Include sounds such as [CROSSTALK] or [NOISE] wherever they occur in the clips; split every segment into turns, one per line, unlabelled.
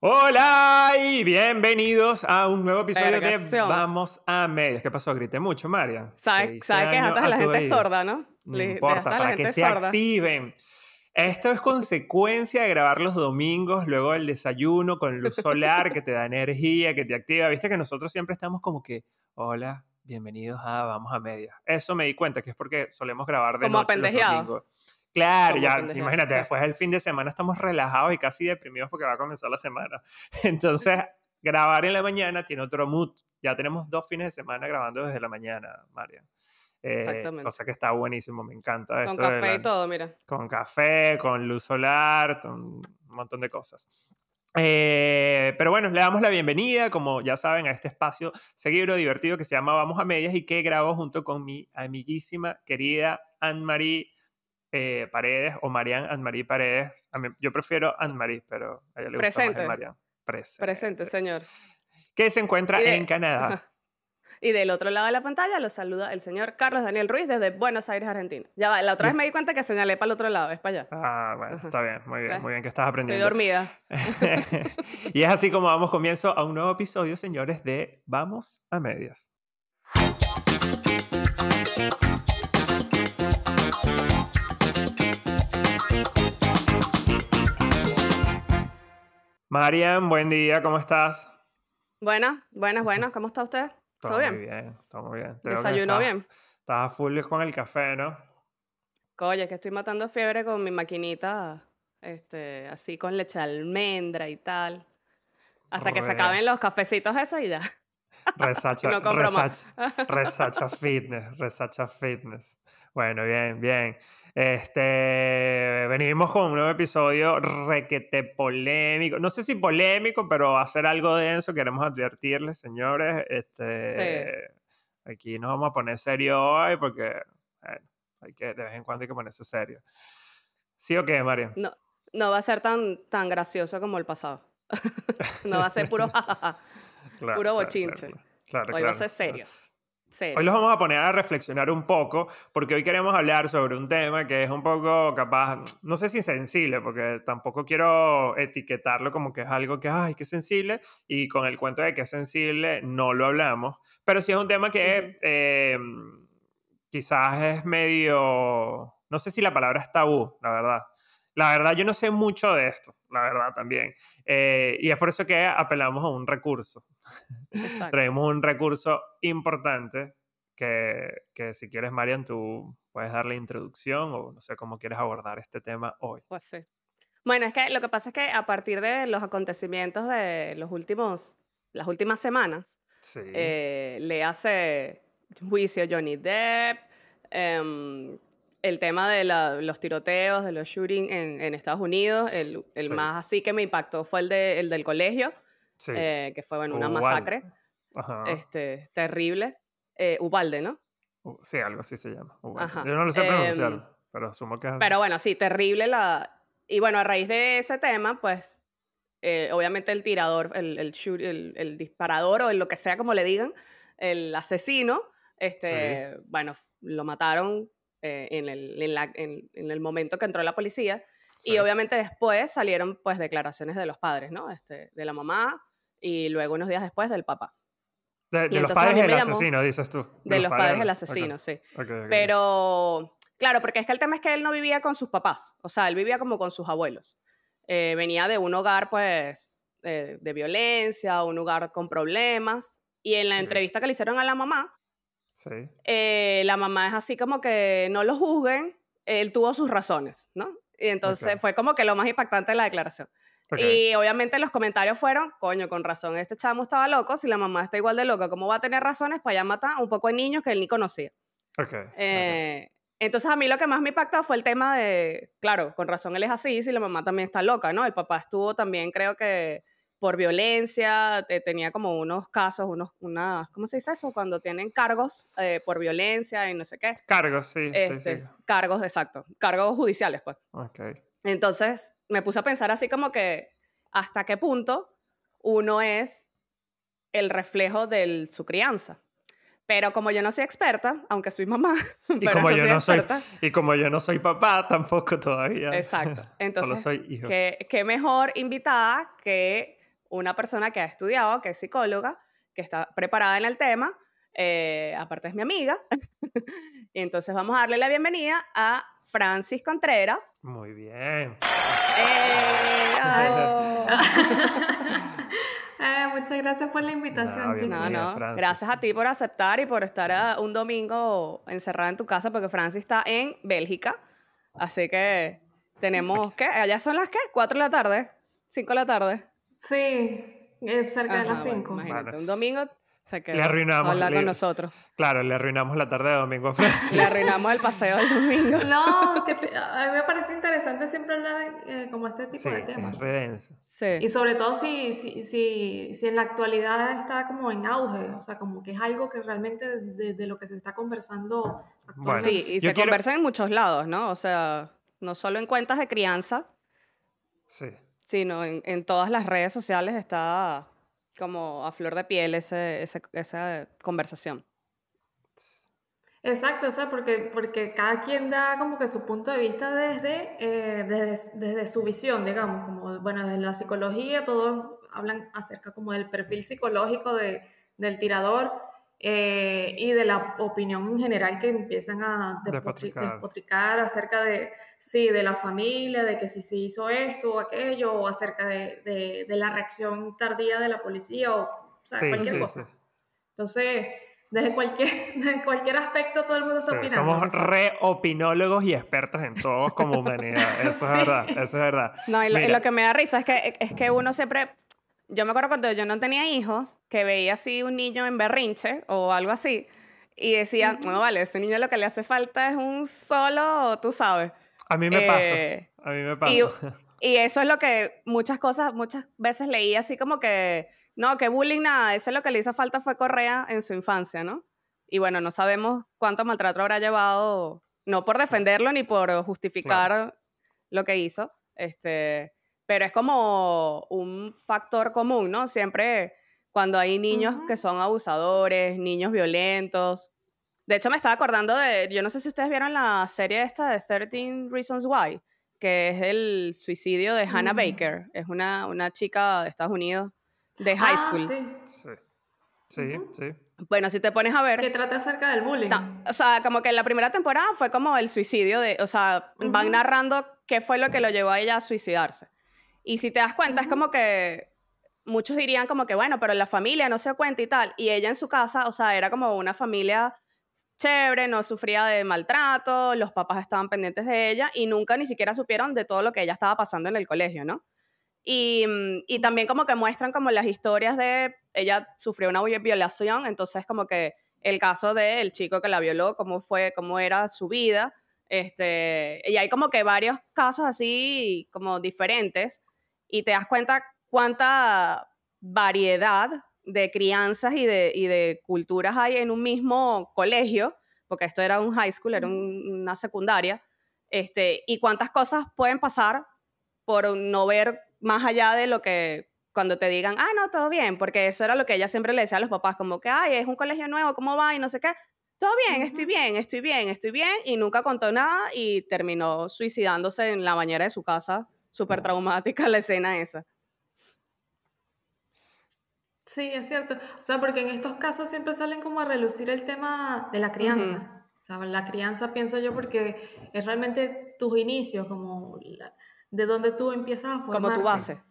Hola y bienvenidos a un nuevo episodio de Vamos a Medias. ¿Qué pasó? Grité mucho, María.
¿Sabes sabe que hasta la gente sorda, no?
No importa, para que se activen. Esto es consecuencia de grabar los domingos, luego del desayuno con luz solar que te da energía, que te activa. Viste que nosotros siempre estamos como que, hola, bienvenidos a Vamos a Medias. Eso me di cuenta que es porque solemos grabar de
como
noche los domingos. Claro, ya, imagínate, después del fin de semana estamos relajados y casi deprimidos porque va a comenzar la semana. [LAUGHS] Entonces, grabar en la mañana tiene otro mood. Ya tenemos dos fines de semana grabando desde la mañana, María. Eh, Exactamente. Cosa que está buenísimo, me encanta.
Con café y todo, mira.
Con café, con luz solar, con un montón de cosas. Eh, pero bueno, le damos la bienvenida, como ya saben, a este espacio seguido divertido que se llama Vamos a Medias y que grabo junto con mi amiguísima, querida Anne-Marie eh, Paredes o Marian Anne-Marie Paredes. yo prefiero Anne-Marie, pero a ella le gusta
Presente.
más Marian.
Presente. Presente, señor.
Que se encuentra en Canadá. [LAUGHS]
Y del otro lado de la pantalla lo saluda el señor Carlos Daniel Ruiz desde Buenos Aires, Argentina. Ya va, la otra vez [LAUGHS] me di cuenta que señalé para el otro lado, es para allá.
Ah, bueno, está bien, muy bien, muy bien que estás aprendiendo.
Estoy dormida. [LAUGHS]
y es así como damos comienzo a un nuevo episodio, señores, de Vamos a Medias. Marian, buen día, ¿cómo estás?
Buenas, buenas, buenas, ¿cómo está usted?
¿Todo, bien? Muy bien, todo muy bien.
¿Desayunó bien?
Estás full con el café, ¿no?
Oye, que estoy matando fiebre con mi maquinita, este, así con leche de almendra y tal. Hasta que se acaben los cafecitos esos y ya.
Resacha, no resacha, resacha fitness, resacha fitness. Bueno, bien, bien. Este, venimos con un nuevo episodio requete polémico. No sé si polémico, pero va a ser algo denso. Queremos advertirles, señores. Este, Aquí nos vamos a poner serio hoy porque hay que, de vez en cuando hay que ponerse serio. ¿Sí o qué, María?
No, no va a ser tan, tan gracioso como el pasado. [LAUGHS] no va a ser puro puro bochinche. hoy va a ser serio.
Hoy los vamos a poner a reflexionar un poco, porque hoy queremos hablar sobre un tema que es un poco capaz, no sé si sensible, porque tampoco quiero etiquetarlo como que es algo que, ay, qué sensible, y con el cuento de que es sensible no lo hablamos, pero sí es un tema que em, quizás es medio, no sé si la palabra es tabú, la verdad. La verdad, yo no sé mucho de esto, la verdad también. Eh, y es por eso que apelamos a un recurso. [LAUGHS] Traemos un recurso importante que, que, si quieres, Marian, tú puedes dar la introducción o no sé cómo quieres abordar este tema hoy.
Pues sí. Bueno, es que lo que pasa es que a partir de los acontecimientos de los últimos, las últimas semanas, eh, le hace juicio Johnny Depp, em, el tema de los tiroteos, de los shootings en, Estados Unidos, el, más así que me impactó fue el, de, el del colegio, eh, que fue bueno, una masacre. Este, terrible. Eh, Ubalde, ¿no?
sí, algo así se llama. Yo no lo sé pronunciar, em, pero asumo que es
Pero bueno, sí, terrible la... Y bueno, a raíz de ese tema, pues, eh, obviamente el tirador, el, el, el, disparador o lo que sea como le digan, el asesino, este, bueno, lo mataron eh, en, el, en, en, el momento que entró la policía. Y obviamente después salieron pues declaraciones de los padres, ¿no? Este, de la mamá y luego unos días después del papá.
De, los padres del asesino, dices tú.
De, los, padres, del asesino, sí. Pero, claro, porque es que el tema es que él no vivía con sus papás, o sea, él vivía como con sus abuelos. Eh, venía de un hogar, pues, de violencia, un hogar con problemas. Y en la entrevista que le hicieron a la mamá, eh, la mamá es así como que no lo juzguen, él tuvo sus razones, ¿no? Y entonces fue como que lo más impactante de la declaración. Y obviamente los comentarios fueron, coño, con razón, este chamo estaba loco, si la mamá está igual de loca, ¿cómo va a tener razones para ya matar un poco de niños que él ni conocía? Eh, entonces a mí lo que más me impactó fue el tema de, claro, con razón él es así, si la mamá también está loca, ¿no? El papá estuvo también, creo que por violencia, tenía como unos casos, unos, unas, ¿cómo se dice eso? Cuando tienen cargos eh, por violencia y no sé qué.
Cargos, sí, sí,
este, Cargos, exacto. Cargos judiciales, pues.
Ok.
Entonces, me puse a pensar así como que hasta qué punto uno es el reflejo de su crianza. Pero como yo no soy experta, aunque soy mamá, [LAUGHS]
y como yo no soy y como yo no soy papá tampoco todavía.
Exacto. [LAUGHS] Entonces,
Solo soy hijo.
qué mejor invitada que una persona que ha estudiado, que es psicóloga, que está preparada en el tema, eh, aparte es mi amiga. [LAUGHS] y entonces vamos a darle la bienvenida a Francis Contreras.
Muy bien. [LAUGHS]
Eh, muchas gracias por la invitación,
no, no, Gracias a ti por aceptar y por estar ah, un domingo encerrada en tu casa, porque Francis está en Bélgica. Así que tenemos, ¿qué? Allá son las, ¿qué? ¿Cuatro de la tarde? ¿Cinco de la tarde?
Sí, es cerca de las cinco.
imagínate, un domingo
le arruinamos.
Habla con nosotros.
Claro, le arruinamos la tarde de domingo. [LAUGHS]
le arruinamos el paseo del domingo. [LAUGHS]
No, que a mí me parece interesante siempre hablar eh, como este tipo de temas.
Es
sí. Y sobre todo si, si, si, si, en la actualidad está como en auge, o sea, como que es algo que realmente de, lo que se está conversando
actualmente. sí, y se conversa en muchos lados, ¿no? O sea, no solo en cuentas de crianza,
sí.
Sino en, todas las redes sociales está como a flor de piel ese, esa conversación.
Exacto, o sea, porque, porque cada quien da como que su punto de vista desde, eh, desde, desde, su visión, digamos, como, bueno, desde la psicología todos hablan acerca como del perfil psicológico de, del tirador eh, y de la opinión en general que empiezan a despotricar. acerca de, sí, de la familia, de que si se hizo esto o aquello, o acerca de, de, la reacción tardía de la policía, o, o sea, cualquier cosa. Entonces, desde cualquier, [LAUGHS] desde cualquier aspecto todo el mundo está opinando.
Somos re-opinólogos y expertos en todo como humanidad. [LAUGHS] Eso es verdad, eso es verdad.
No, y lo, que me da risa es que, es que uno siempre yo me acuerdo cuando yo no tenía hijos, que veía así un niño en berrinche o algo así, y decía, no vale, ese niño lo que le hace falta es un solo, tú sabes.
A mí me pasa. Eh, a mí me pasa. [LAUGHS]
Y, eso es lo que muchas cosas, muchas veces leí así como que, no, que bullying nada, eso es lo que le hizo falta fue Correa en su infancia, ¿no? Y bueno, no sabemos cuánto maltrato habrá llevado, no por defenderlo ni por justificar lo que hizo, este, pero es como un factor común, ¿no? Siempre cuando hay niños que son abusadores, niños violentos. De hecho, me estaba acordando de, yo no sé si ustedes vieron la serie esta de 13 Reasons Why, que es el suicidio de Hannah. Baker. Es una, una chica de Estados Unidos de high ah, school.
Sí, sí, sí.
Bueno, si te pones a ver...
Que trata acerca del bullying.
o sea, como que en la primera temporada fue como el suicidio de... O sea, van narrando qué fue lo que lo llevó a ella a suicidarse. Y si te das cuenta, es como que muchos dirían como que, bueno, pero la familia no se cuenta y tal. Y ella en su casa, o sea, era como una familia chévere, no sufría de maltrato, los papás estaban pendientes de ella y nunca ni siquiera supieron de todo lo que ella estaba pasando en el colegio, ¿no? Y, mm, y también como que muestran como las historias de, ella sufrió una violación, entonces como que el caso del chico que la violó, cómo fue, cómo era su vida, este, y hay como que varios casos así como diferentes y te das cuenta cuánta variedad de crianzas y de, y de culturas hay en un mismo colegio, porque esto era un high school, era una secundaria, este, y cuántas cosas pueden pasar por no ver más allá de lo que cuando te digan, ah, no, todo bien, porque eso era lo que ella siempre le decía a los papás, como que, ay, es un colegio nuevo, ¿cómo va? Y no sé qué. Todo bien, estoy bien, estoy bien, estoy bien, y nunca contó nada y terminó suicidándose en la bañera de su casa súper traumática la escena esa.
Sí, es cierto. O sea, porque en estos casos siempre salen como a relucir el tema de la crianza. O sea, la crianza pienso yo porque es realmente tus inicios, como de donde tú empiezas a formar.
Como tu base.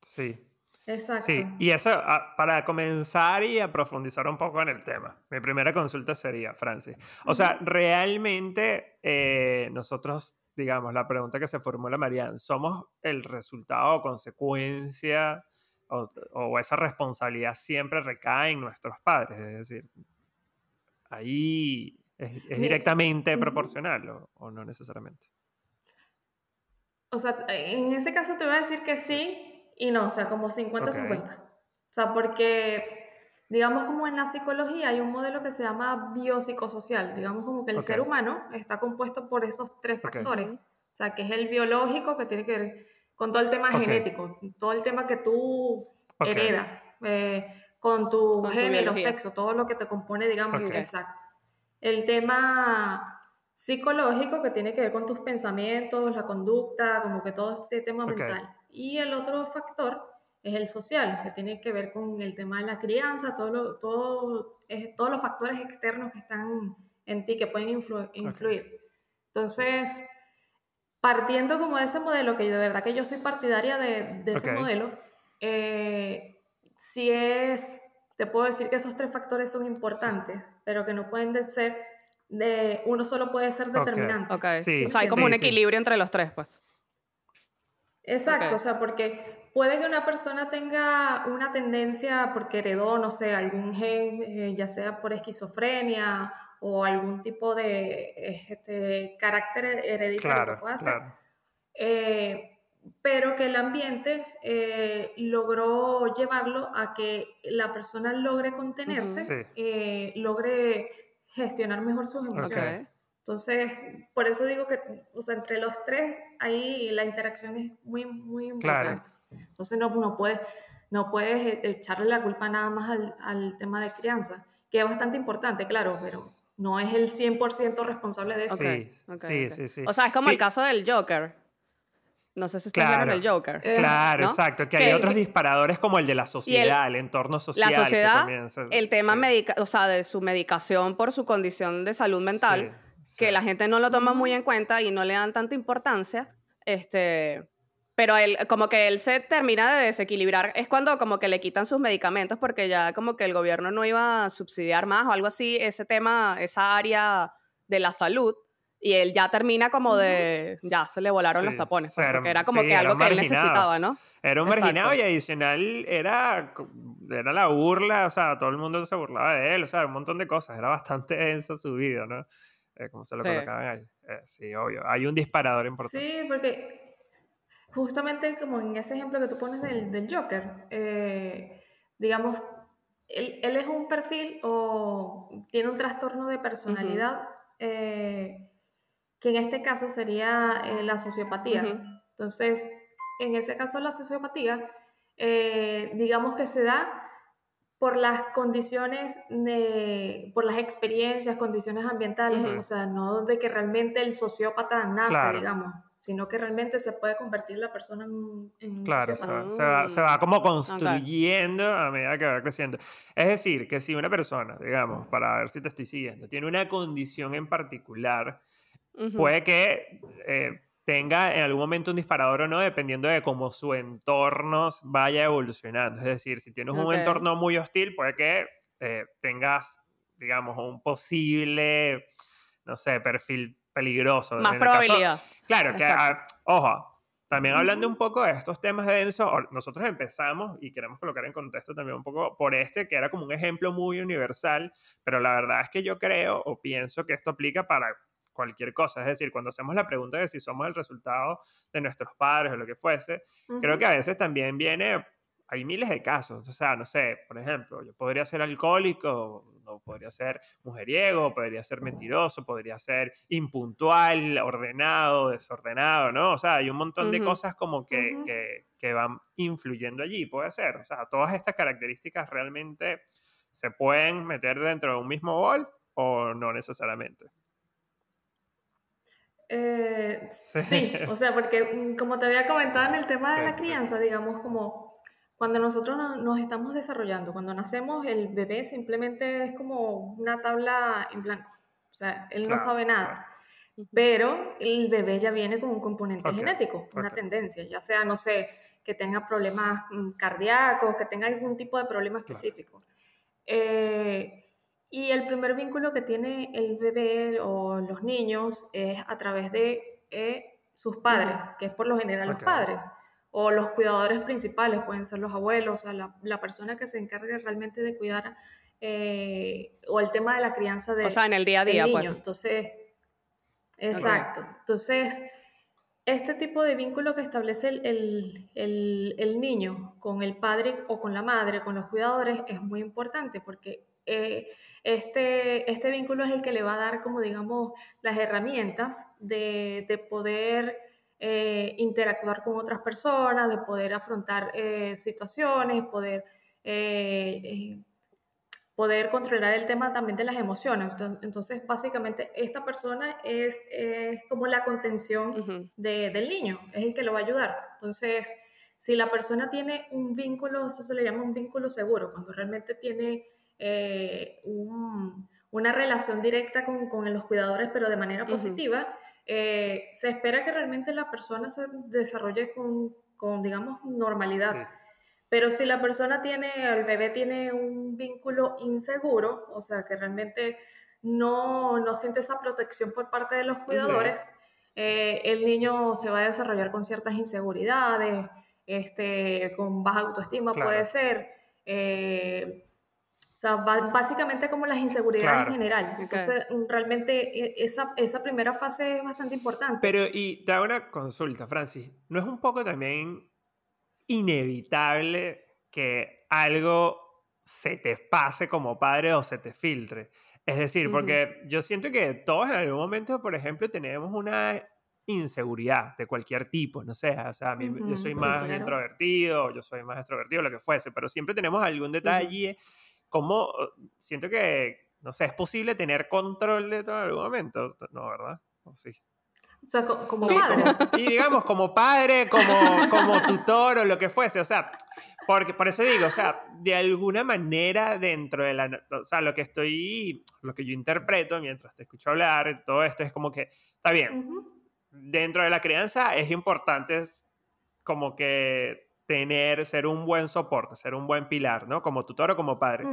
Sí.
Exacto.
Sí, y eso, ah, para comenzar y a profundizar un poco en el tema, mi primera consulta sería, Francis. O sea, realmente eh, nosotros digamos, la pregunta que se formula Marianne, ¿somos el resultado o consecuencia o, esa responsabilidad siempre recae en nuestros padres? Es decir, ahí es, directamente proporcional o, no necesariamente.
O sea, en ese caso te voy a decir que sí y no, o sea, como 50-50. O sea, porque digamos como en la psicología hay un modelo que se llama biopsicosocial, digamos como que el ser humano está compuesto por esos tres factores, o sea, que es el biológico que tiene que ver con todo el tema genético, todo el tema que tú heredas, eh, con tu género, sexo, todo lo que te compone, digamos, exacto. El tema psicológico que tiene que ver con tus pensamientos, la conducta, como que todo este tema mental. Y el otro factor es el social, que tiene que ver con el tema de la crianza, todo todo, todos los factores externos que están en ti que pueden influir. Entonces, partiendo como de ese modelo, que de verdad que yo soy partidaria de, ese modelo, eh, si es, te puedo decir que esos tres factores son importantes, pero que no pueden ser de, uno solo puede ser determinante.
Okay. o sea, hay como un equilibrio entre los tres, pues.
Exacto, o sea, porque puede que una persona tenga una tendencia porque heredó, no sé, algún gen, eh, ya sea por esquizofrenia o algún tipo de este, carácter hereditario que pueda hacer. Eh, pero que el ambiente eh, logró llevarlo a que la persona logre contenerse, eh, logre gestionar mejor sus emociones. Entonces, por eso digo que o sea, entre los tres, ahí la interacción es muy, muy importante. Entonces, no, no, puedes, no puedes echarle la culpa nada más al, al tema de crianza, que es bastante importante, claro, pero no es el 100% responsable de eso.
Sí, sí, sí,
O sea, es como el caso del Joker. No sé si ustedes claro, vieron el Joker.
Eh, claro, exacto. Que, hay otros disparadores como el de la sociedad, el, entorno social.
La sociedad, el tema o sea, de su medicación por su condición de salud mental, que la gente no lo toma muy en cuenta y no le dan tanta importancia. Este, pero él, como que él se termina de desequilibrar, es cuando como que le quitan sus medicamentos porque ya como que el gobierno no iba a subsidiar más o algo así, ese tema, esa área de la salud, y él ya termina como de, ya se le volaron los tapones, pues, porque era como que algo que él necesitaba, ¿no?
Era un marginado y adicional era, era la burla, o sea, todo el mundo se burlaba de él, o sea, un montón de cosas, era bastante [LAUGHS] densa su vida, ¿no? Eh, como se lo colocaban ahí. Eh, sí, obvio, hay un disparador importante.
Sí, porque justamente como en ese ejemplo que tú pones del, Joker, eh, digamos, él, es un perfil o tiene un trastorno de personalidad eh, que en este caso sería eh, la sociopatía. Entonces, en ese caso la sociopatía, digamos que se da por las condiciones, de, por las experiencias, condiciones ambientales, o sea, no de que realmente el sociópata nace, digamos sino que realmente se puede convertir la persona en, un
Claro, se va, se, va, como construyendo a medida que va creciendo. Es decir, que si una persona, digamos, para ver si te estoy siguiendo, tiene una condición en particular, puede que eh, tenga en algún momento un disparador o no, dependiendo de cómo su entorno vaya evolucionando. Es decir, si tienes un entorno muy hostil, puede que eh, tengas, digamos, un posible, no sé, perfil peligroso.
Más probabilidad.
Claro, que, ah, ojo, también hablando un poco de estos temas de denso, nosotros empezamos y queremos colocar en contexto también un poco por este, que era como un ejemplo muy universal, pero la verdad es que yo creo o pienso que esto aplica para cualquier cosa. Es decir, cuando hacemos la pregunta de si somos el resultado de nuestros padres o lo que fuese, creo que a veces también viene, hay miles de casos. O sea, no sé, por ejemplo, yo podría ser alcohólico, podría ser mujeriego, podría ser mentiroso, podría ser impuntual, ordenado, desordenado, ¿no? O sea, hay un montón de cosas como que, que, van influyendo allí, puede ser. O sea, todas estas características realmente se pueden meter dentro de un mismo bol o no necesariamente.
Eh, [LAUGHS] sí. o sea, porque mm, como te había comentado en el tema de la crianza, digamos, como cuando nosotros nos estamos desarrollando, cuando nacemos, el bebé simplemente es como una tabla en blanco. O sea, él no sabe nada. Pero el bebé ya viene con un componente genético, una tendencia, ya sea, no sé, que tenga problemas mm, cardíacos, que tenga algún tipo de problema específico. Eh, y el primer vínculo que tiene el bebé o los niños es a través de eh, sus padres, que es por lo general los padres o los cuidadores principales, pueden ser los abuelos, o sea, la, la persona que se encargue realmente de cuidar eh, o el tema de la crianza de,
o sea, en el día a día,
Pues. Entonces, exacto. Entonces, este tipo de vínculo que establece el, el, el, niño con el padre o con la madre, con los cuidadores, es muy importante porque eh, este, este vínculo es el que le va a dar, como digamos, las herramientas de, de poder eh, interactuar con otras personas, de poder afrontar eh, situaciones, poder, eh, poder controlar el tema también de las emociones. Entonces, básicamente, esta persona es, como la contención del niño, es el que lo va a ayudar. Entonces, si la persona tiene un vínculo, eso se le llama un vínculo seguro, cuando realmente tiene eh, una relación directa con, con, los cuidadores, pero de manera positiva, eh, se espera que realmente la persona se desarrolle con, con digamos, normalidad. Pero si la persona tiene, el bebé tiene un vínculo inseguro, o sea, que realmente no, no siente esa protección por parte de los cuidadores, eh, el niño se va a desarrollar con ciertas inseguridades, este, con baja autoestima puede ser. Eh, o sea, básicamente como las inseguridades en general. Entonces, realmente e, esa, esa primera fase es bastante importante.
Pero, y te hago una consulta, Francis. ¿No es un poco también inevitable que algo se te pase como padre o se te filtre? Es decir, porque yo siento que todos en algún momento, por ejemplo, tenemos una inseguridad de cualquier tipo, no sé, o sea, yo soy más introvertido, yo soy más extrovertido, lo que fuese, pero siempre tenemos algún detalle, como siento que, no sé, es posible tener control de todo en algún momento, ¿no, verdad? ¿O sí?
O sea, como padre.
y digamos, como padre, como, como tutor o lo que fuese, o sea, porque, por eso digo, o sea, de alguna manera dentro de la, o sea, lo que estoy, lo que yo interpreto mientras te escucho hablar, todo esto es como que, está bien, dentro de la crianza es importante como que tener, ser un buen soporte, ser un buen pilar, ¿no? Como tutor o como padre.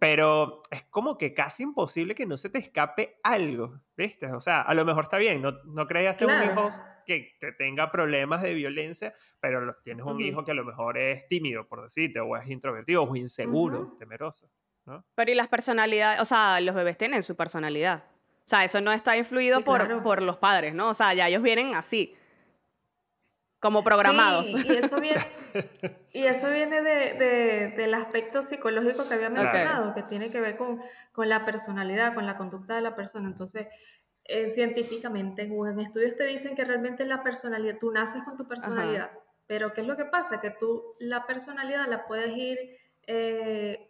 Pero es como que casi imposible que no se te escape algo, ¿viste? O sea, a lo mejor está bien, no, no creaste un hijo que, tenga problemas de violencia, pero tienes un hijo que a lo mejor es tímido, por decirte, o es introvertido, o inseguro, temeroso, ¿no?
Pero y las personalidades, o sea, los bebés tienen su personalidad. O sea, eso no está influido por, por los padres, ¿no? O sea, ya ellos vienen así como programados.
Sí, y eso viene, y eso viene de, del aspecto psicológico que había mencionado, que tiene que ver con, con, la personalidad, con la conducta de la persona. Entonces, eh, científicamente, en estudios te dicen que realmente la personalidad, tú naces con tu personalidad, pero ¿qué es lo que pasa? Que tú la personalidad la puedes ir eh,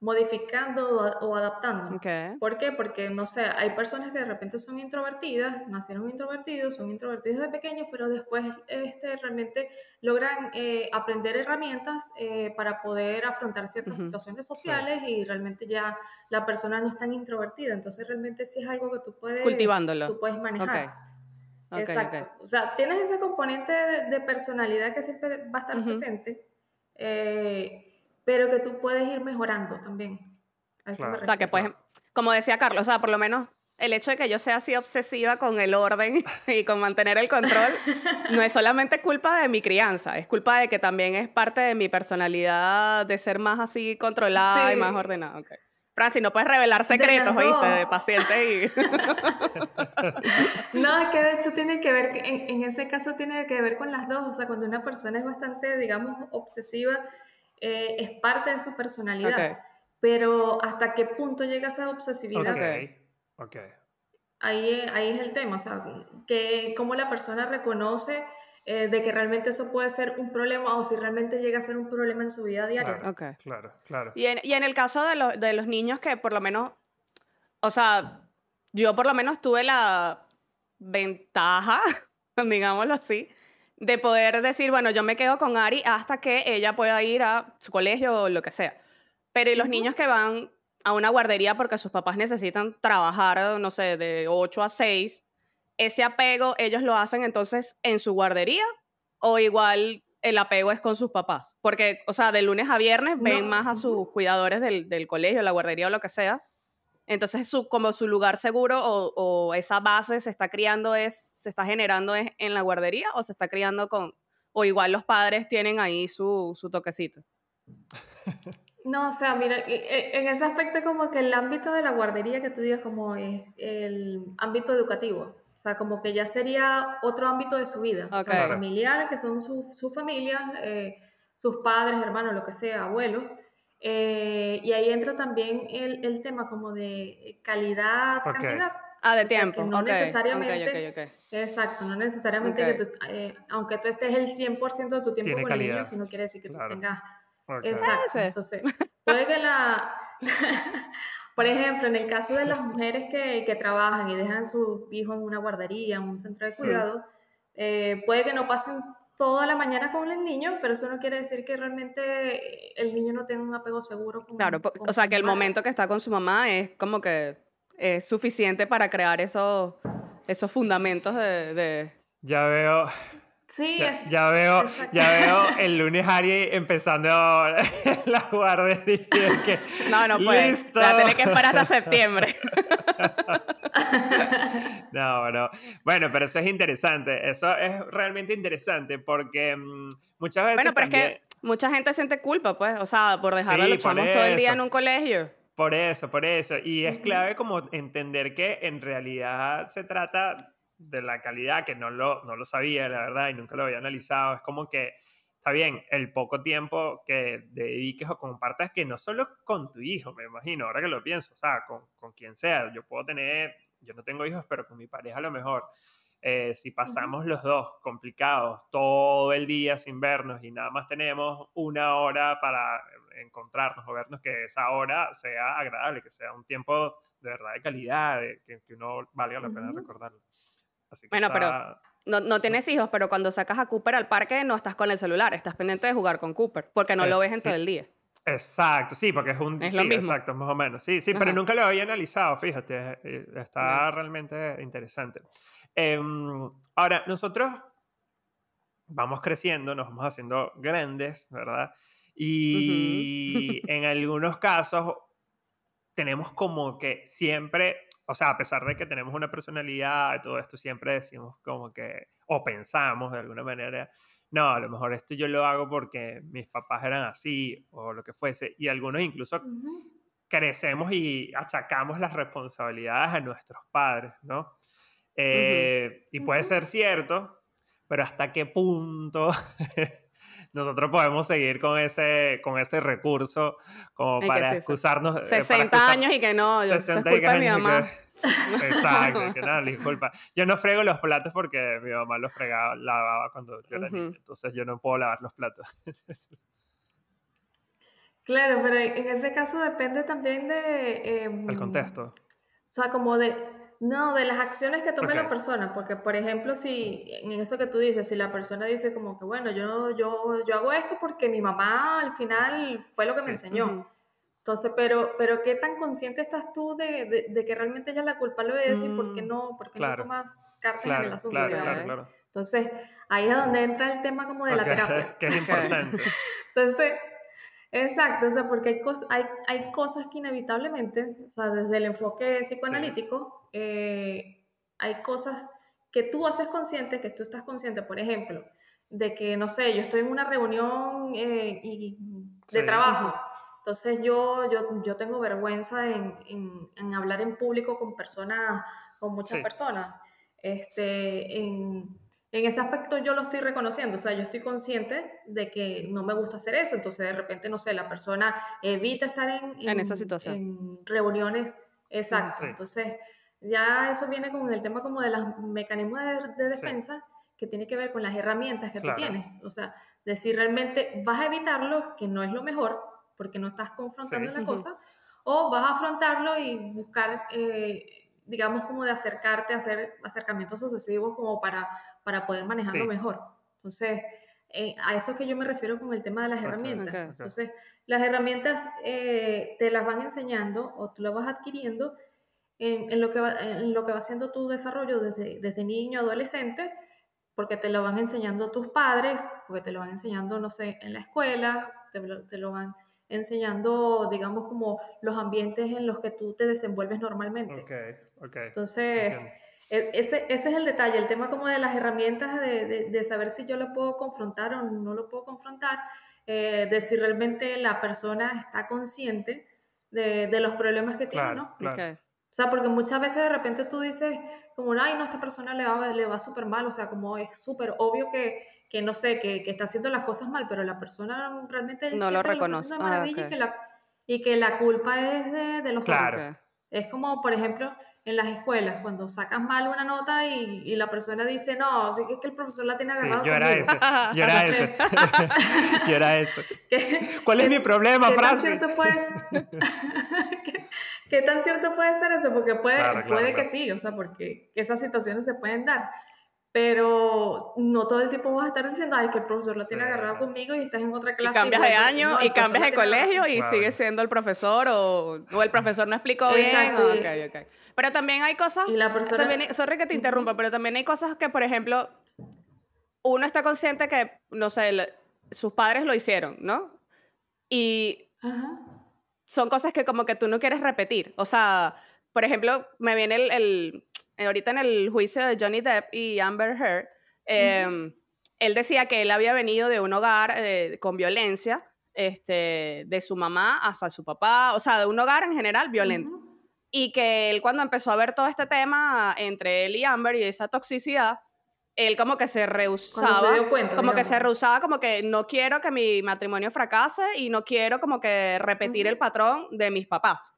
modificando o, adaptando. ¿Por qué? Porque, no sé, hay personas que de repente son introvertidas, nacieron introvertidos, son introvertidos de pequeños, pero después este, realmente logran eh, aprender herramientas eh, para poder afrontar ciertas situaciones sociales y realmente ya la persona no es tan introvertida. Entonces, realmente sí es algo que tú puedes,
Cultivándolo.
Tú puedes manejar. Exacto. O sea, tienes ese componente de, personalidad que siempre va a estar presente. Eh, pero que tú puedes ir mejorando también.
o sea, que puedes, como decía Carlos, o sea, por lo menos el hecho de que yo sea así obsesiva con el orden [LAUGHS] y con mantener el control [LAUGHS] no es solamente culpa de mi crianza, es culpa de que también es parte de mi personalidad de ser más así controlada y más ordenada. Okay. Francis, no puedes revelar secretos, ¿oíste? De paciente y... [LAUGHS]
no, es que de hecho tiene que ver, en, en, ese caso tiene que ver con las dos, o sea, cuando una persona es bastante, digamos, obsesiva, eh, es parte de su personalidad. Pero hasta qué punto llega esa obsesividad. Ahí, ahí es el tema, o sea, que cómo la persona reconoce eh, de que realmente eso puede ser un problema o si realmente llega a ser un problema en su vida diaria.
Claro, claro, claro.
Y en, y en el caso de, de los niños que por lo menos, o sea, yo por lo menos tuve la ventaja, [LAUGHS] digámoslo así, de poder decir, bueno, yo me quedo con Ari hasta que ella pueda ir a su colegio o lo que sea. Pero ¿y los niños que van a una guardería porque sus papás necesitan trabajar, no sé, de 8 a 6, ese apego ellos lo hacen entonces en su guardería o igual el apego es con sus papás? Porque, o sea, de lunes a viernes ven más a sus cuidadores del, del colegio, la guardería o lo que sea entonces, su, como su lugar seguro o, esa base se está criando, es, se está generando es en la guardería o se está criando con, o igual los padres tienen ahí su, su toquecito.
No, o sea, mira, en ese aspecto como que el ámbito de la guardería que tú digas como es el ámbito educativo, o sea, como que ya sería otro ámbito de su vida, o sea, familiar, que son sus su familias, eh, sus padres, hermanos, lo que sea, abuelos, eh, y ahí entra también el, el, tema como de calidad, cantidad.
Ah, de tiempo.
no necesariamente. exacto, no necesariamente que tú, eh, aunque tú estés el 100% de tu tiempo con el niño, eso no quiere decir que tú tengas. Exacto. Entonces, [LAUGHS] puede que la. [LAUGHS] Por ejemplo, en el caso de las mujeres que, que trabajan y dejan a sus hijos en una guardería, en un centro de cuidado, eh, puede que no pasen toda la mañana con el niño, pero eso no quiere decir que realmente el niño no tenga un apego seguro
con Claro, o sea, que el momento que está con su mamá es como que es suficiente para crear esos, esos fundamentos de,
Ya veo...
Sí,
ya,
es,
ya veo, ya veo [LAUGHS] el lunes Ari empezando [LAUGHS] la guardería. Que,
no, no puede. ¡Listo! La que esperar hasta septiembre. [LAUGHS]
no, no. Bueno, pero eso es interesante. Eso es realmente interesante porque mm, muchas veces.
Bueno, pero es que mucha gente siente culpa, pues. O sea, por dejar a los chamos todo el día en un colegio.
Por eso, por eso. Y es clave como entender que en realidad se trata de la calidad, que no lo, no lo sabía, la verdad, y nunca lo había analizado. Es como que está bien, el poco tiempo que dediques o compartas, que no solo con tu hijo, me imagino, ahora que lo pienso, o sea, con, con quien sea. Yo puedo tener, yo no tengo hijos, pero con mi pareja a lo mejor. Eh, si pasamos los dos complicados todo el día sin vernos y nada más tenemos una hora para encontrarnos o vernos, que esa hora sea agradable, que sea un tiempo de verdad de calidad, que, que, uno valga la pena recordarlo.
Bueno, pero no, no, tienes hijos, pero cuando sacas a Cooper al parque no estás con el celular, estás pendiente de jugar con Cooper, porque no lo ves en todo el día.
Exacto, sí, porque es un...
Es lo mismo.
Exacto, más o menos. Sí, sí, pero nunca lo había analizado, fíjate, eh, está realmente interesante. Em, ahora, nosotros vamos creciendo, nos vamos haciendo grandes, ¿verdad? Y en algunos casos tenemos como que siempre o sea, a pesar de que tenemos una personalidad y todo esto, siempre decimos como que, o pensamos de alguna manera, no, a lo mejor esto yo lo hago porque mis papás eran así o lo que fuese. Y algunos incluso crecemos y achacamos las responsabilidades a nuestros padres, ¿no? Eh, y puede ser cierto, pero hasta qué punto [LAUGHS] nosotros podemos seguir con ese, con ese recurso como para excusarnos.
60
eh,
años y que no, yo, 60 es culpa de mi mamá. [LAUGHS]
exacto, que nada, disculpa. Yo no frego los platos porque mi mamá los fregaba, lavaba cuando yo era niña, entonces yo no puedo lavar los platos. [LAUGHS]
claro, pero en ese caso depende también de...
Em, El contexto.
O sea, como de no, de las acciones que tome la persona, porque por ejemplo, si en eso que tú dices, si la persona dice como que, bueno, yo, yo, yo hago esto porque mi mamá al final fue lo que me enseñó. Entonces, pero, pero ¿qué tan consciente estás tú de, de, que realmente ella es la culpable de decir por qué mm, no, por qué no tomas cartas en el asunto?
Claro, claro, claro.
Entonces, ahí es donde entra el tema como de la [LAUGHS] terapia.
que es importante.
Entonces, Exacto, o sea, porque hay, cosas, hay, hay cosas que inevitablemente, o sea, desde el enfoque psicoanalítico, eh, hay cosas que tú haces consciente, que tú estás consciente, por ejemplo, de que, no sé, yo estoy en una reunión eh, y, de trabajo, entonces yo, yo, yo tengo vergüenza en, en, en, hablar en público con personas, con muchas personas, este, en en ese aspecto yo lo estoy reconociendo, o sea, yo estoy consciente de que no me gusta hacer eso, entonces de repente, no sé, la persona evita estar en,
en, esa situación.
En reuniones, exacto, entonces ya eso viene con el tema como de los mecanismos de, defensa que tiene que ver con las herramientas que tú tienes, o sea, decir realmente vas a evitarlo, que no es lo mejor, porque no estás confrontando la cosa, o vas a afrontarlo y buscar... Eh, digamos, como de acercarte, a hacer acercamientos sucesivos como para para poder manejarlo mejor. Entonces, eh, a eso que yo me refiero con el tema de las herramientas. Entonces, las herramientas eh, te las van enseñando o tú las vas adquiriendo en, lo, que va, en lo que va siendo tu desarrollo desde, desde niño, adolescente, porque te lo van enseñando tus padres, porque te lo van enseñando, no sé, en la escuela, te, te lo van enseñando, digamos, como los ambientes en los que tú te desenvuelves normalmente.
Ok, ok.
Entonces... E, ese, ese, es el detalle, el tema como de las herramientas de, de, saber si yo lo puedo confrontar o no lo puedo confrontar, eh, de si realmente la persona está consciente de, de los problemas que tiene, ¿no? O sea, porque muchas veces de repente tú dices, como, ay, no, a esta persona le va, le va súper mal, o sea, como es súper obvio que, que, no sé, que, que, está haciendo las cosas mal, pero la persona realmente
no lo reconoce.
Ah, y, que la, y que la culpa es de, de los
claro.
Es como, por ejemplo, en las escuelas, cuando sacas mal una nota y, y la persona dice, no, es que el profesor la tiene agarrado.
Sí, [LAUGHS] [LAUGHS] yo era ese, yo era ese, yo era eso. ¿Cuál es mi problema,
¿qué
Tan
cierto puede, [LAUGHS] ¿qué, tan cierto puede ser eso? Porque puede, puede que sí, o sea, porque esas situaciones se pueden dar. pero no todo el tiempo vas a estar diciendo, ay, que el profesor lo tiene agarrado conmigo y estás en otra clase.
Y cambias de año y cambias de colegio y sigues siendo el profesor o, o, el profesor no explicó bien. Okay, okay. Pero también hay cosas, y la persona... también, sorry que te interrumpa, pero también hay cosas que, por ejemplo, uno está consciente que, no sé, sus padres lo hicieron, ¿no? Y son cosas que como que tú no quieres repetir. O sea, por ejemplo, me viene el ahorita en el juicio de Johnny Depp y Amber Heard, em, él decía que él había venido de un hogar eh, con violencia, este, de su mamá hasta su papá, o sea, de un hogar en general violento. Y que él cuando empezó a ver todo este tema entre él y Amber y esa toxicidad, él como que se rehusaba, como que se rehusaba, como que no quiero que mi matrimonio fracase y no quiero como que repetir el patrón de mis papás.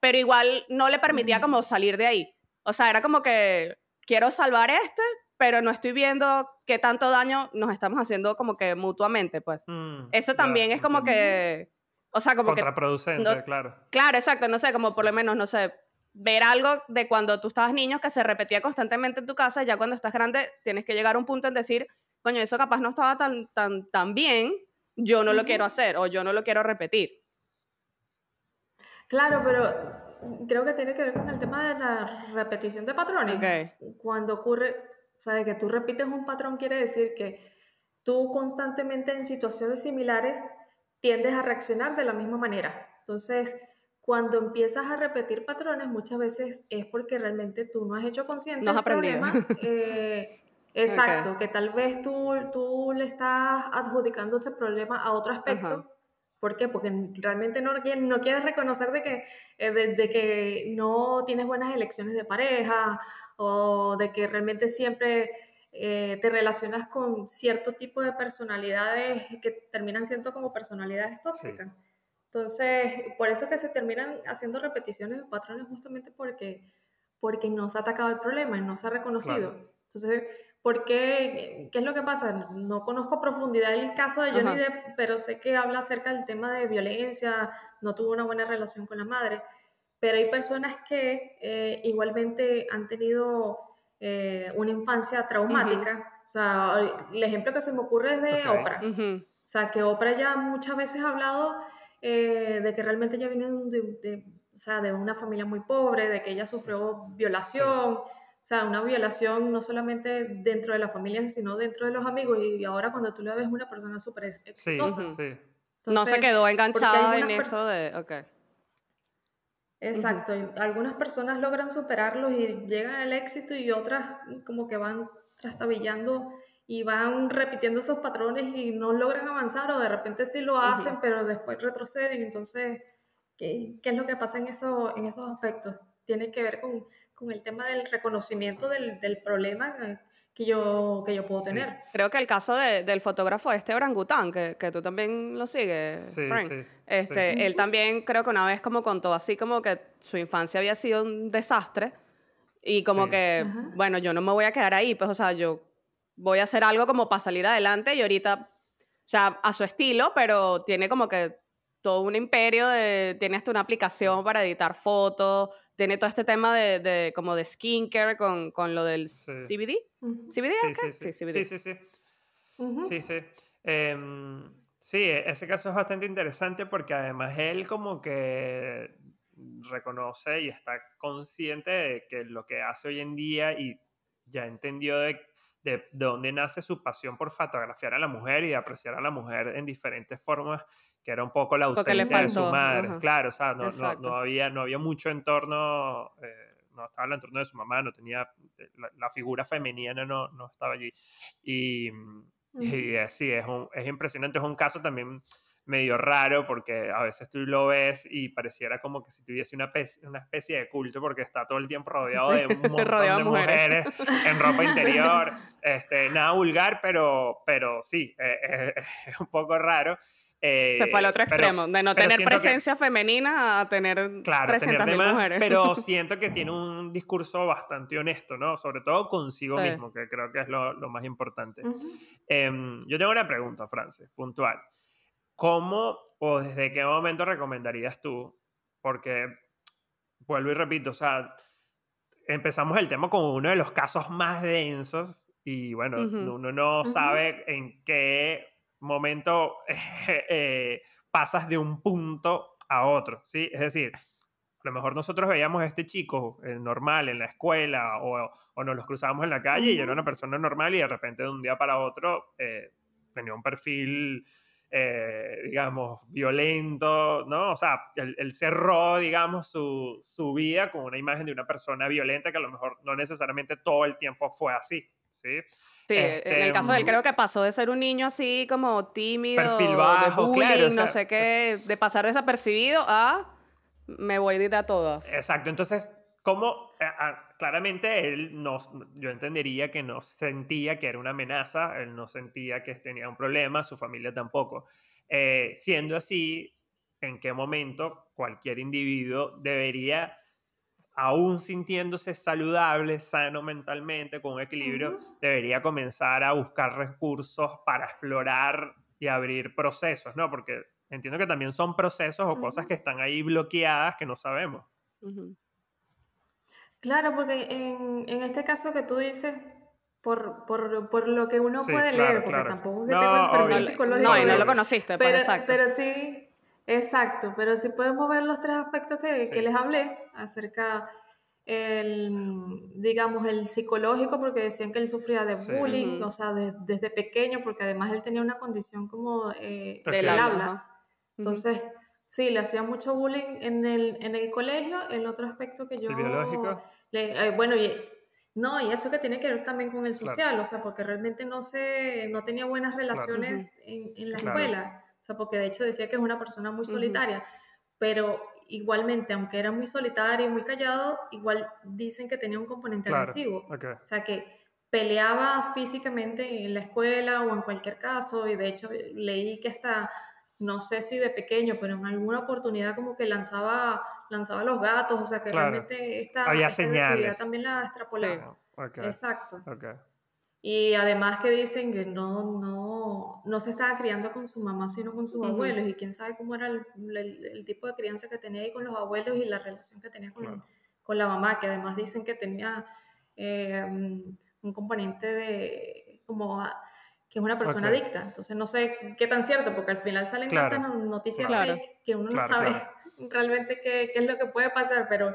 Pero igual no le permitía como salir de ahí. O sea, era como que quiero salvar este, pero no estoy viendo qué tanto daño nos estamos haciendo como que mutuamente, pues. Mm, Eso también es como que, o sea, como
Contraproducente,
que...
claro.
Claro, exacto, no sé, como por lo menos, no sé, ver algo de cuando tú estabas niño que se repetía constantemente en tu casa, ya cuando estás grande tienes que llegar a un punto en decir, coño, eso capaz no estaba tan, tan, tan bien, yo no lo quiero hacer o yo no lo quiero repetir.
Claro, pero creo que tiene que ver con el tema de la repetición de patrones. Cuando ocurre, o sea, que tú repites un patrón quiere decir que tú constantemente en situaciones similares tiendes a reaccionar de la misma manera. Entonces, cuando empiezas a repetir patrones, muchas veces es porque realmente tú no has hecho consciente
no has aprendido. [LAUGHS]
Eh, exacto, que tal vez tú, tú le estás adjudicando ese problema a otro aspecto. ¿Por qué? Porque realmente no, no quieres reconocer de que, eh, de, que no tienes buenas elecciones de pareja o de que realmente siempre eh, te relacionas con cierto tipo de personalidades que terminan siendo como personalidades tóxicas. Entonces, por eso que se terminan haciendo repeticiones de patrones justamente porque, porque no se ha atacado el problema y no se ha reconocido. Entonces, ¿Por qué? ¿Qué es lo que pasa? No conozco a profundidad el caso de Johnny Depp, pero sé que habla acerca del tema de violencia, no tuvo una buena relación con la madre, pero hay personas que eh, igualmente han tenido eh, una infancia traumática. O sea, el ejemplo que se me ocurre es de Oprah. O sea, que Oprah ya muchas veces ha hablado eh, de que realmente ella viene de, o sea, de una familia muy pobre, de que ella sufrió violación. O sea, una violación no solamente dentro de la familia, sino dentro de los amigos. Y ahora cuando tú le ves una persona súper exitosa. Sí, sí.
no se quedó enganchada en eso de... Okay.
Exacto. Algunas personas logran superarlos y llegan al éxito y otras como que van trastabillando y van repitiendo esos patrones y no logran avanzar o de repente sí lo hacen, pero después retroceden. Entonces, ¿qué, ¿qué, es lo que pasa en, eso, en esos aspectos? Tiene que ver con con el tema del reconocimiento del, del problema que yo, que yo puedo tener.
Creo que el caso de, del fotógrafo este orangután, que, que, tú también lo sigues, Frank, este, él también creo que una vez como contó así como que su infancia había sido un desastre y como que, bueno, yo no me voy a quedar ahí, pues o sea, yo voy a hacer algo como para salir adelante y ahorita, o sea, a su estilo, pero tiene como que todo un imperio de, tiene hasta una aplicación para editar fotos, tiene todo este tema de, de como de skincare con, con lo del CBD. ¿CBD
sí, sí, sí. Sí, sí, sí. Sí, sí. Em, sí, e, ese caso es bastante interesante porque además él como que reconoce y está consciente de que lo que hace hoy en día y ya entendió de, de, de dónde nace su pasión por fotografiar a la mujer y de apreciar a la mujer en diferentes formas que era un poco la ausencia de su madre. Claro, o sea, no, no, había, no había mucho entorno, eh, no estaba el entorno de su mamá, no tenía, eh, la, figura femenina no, no estaba allí. Y, y sí, es, un, es impresionante, es un caso también medio raro porque a veces tú lo ves y pareciera como que si tuviese una, una especie de culto porque está todo el tiempo rodeado de un [LAUGHS] montón de mujeres. en ropa [LAUGHS] interior, este, nada vulgar, pero, pero sí, eh, [LAUGHS] es un poco raro.
Se fue al otro extremo, de no tener presencia femenina a tener claro, 300 mujeres.
Pero siento que tiene un discurso bastante honesto, ¿no? Sobre todo consigo mismo, que creo que es lo, lo más importante. Em, yo tengo una pregunta, Francis, puntual. ¿Cómo o desde qué momento recomendarías tú? Porque, vuelvo y repito, o sea, empezamos el tema con uno de los casos más densos y bueno, uno no sabe en qué momento [LAUGHS] eh, pasas de un punto a otro, ¿sí? Es decir, a lo mejor nosotros veíamos a este chico eh, normal en la escuela o, o, nos los cruzábamos en la calle y era una persona normal y de repente de un día para otro eh, tenía un perfil, eh, digamos, violento, ¿no? O sea, él, cerró, digamos, su, su, vida con una imagen de una persona violenta que a lo mejor no necesariamente todo el tiempo fue así, ¿sí?
Sí, en el caso de él este, creo que pasó de ser un niño así como tímido,
perfil bajo,
de bullying, no sé qué, de pasar desapercibido a me voy a ir a todas.
Exacto, entonces, ¿cómo? Claramente él no, yo entendería que no sentía que era una amenaza, él no sentía que tenía un problema, su familia tampoco. Eh, siendo así, ¿en qué momento cualquier individuo debería aún sintiéndose saludable, sano mentalmente, con un equilibrio, debería comenzar a buscar recursos para explorar y abrir procesos, ¿no? Porque entiendo que también son procesos o cosas que están ahí bloqueadas que no sabemos.
Claro, porque en, este caso que tú dices, por, por, lo que uno puede leer, porque tampoco es que tengo el perfil psicológico.
No, y no lo conociste, pues,
pero,
exacto.
Pero sí, Exacto, pero si podemos ver los tres aspectos que, les hablé acerca el, digamos, el psicológico, porque decían que él sufría de bullying, o sea, desde pequeño, porque además él tenía una condición como eh, del habla. Entonces, sí, le hacía mucho bullying en el, en el colegio. El otro aspecto que yo...
¿El biológico?
Eh, bueno, y, no, y eso que tiene que ver también con el social, o sea, porque realmente no, se, no tenía buenas relaciones en, en, la escuela sea, porque de hecho decía que es una persona muy solitaria, pero igualmente, aunque era muy solitario y muy callado, igual dicen que tenía un componente agresivo. O sea, que peleaba físicamente en la escuela o en cualquier caso, y de hecho leí que hasta, no sé si de pequeño, pero en alguna oportunidad como que lanzaba, lanzaba los gatos, o sea, que realmente esta, esta también la extrapolaba. Exacto. Y además que dicen que no, no, no se estaba criando con su mamá, sino con sus abuelos. Y quién sabe cómo era el, el, tipo de crianza que tenía ahí con los abuelos y la relación que tenía con, con la mamá, que además dicen que tenía eh, un componente de como que es una persona adicta. Entonces no sé qué tan cierto, porque al final salen tantas noticias que uno no sabe [LAUGHS] realmente qué, qué, es lo que puede pasar, pero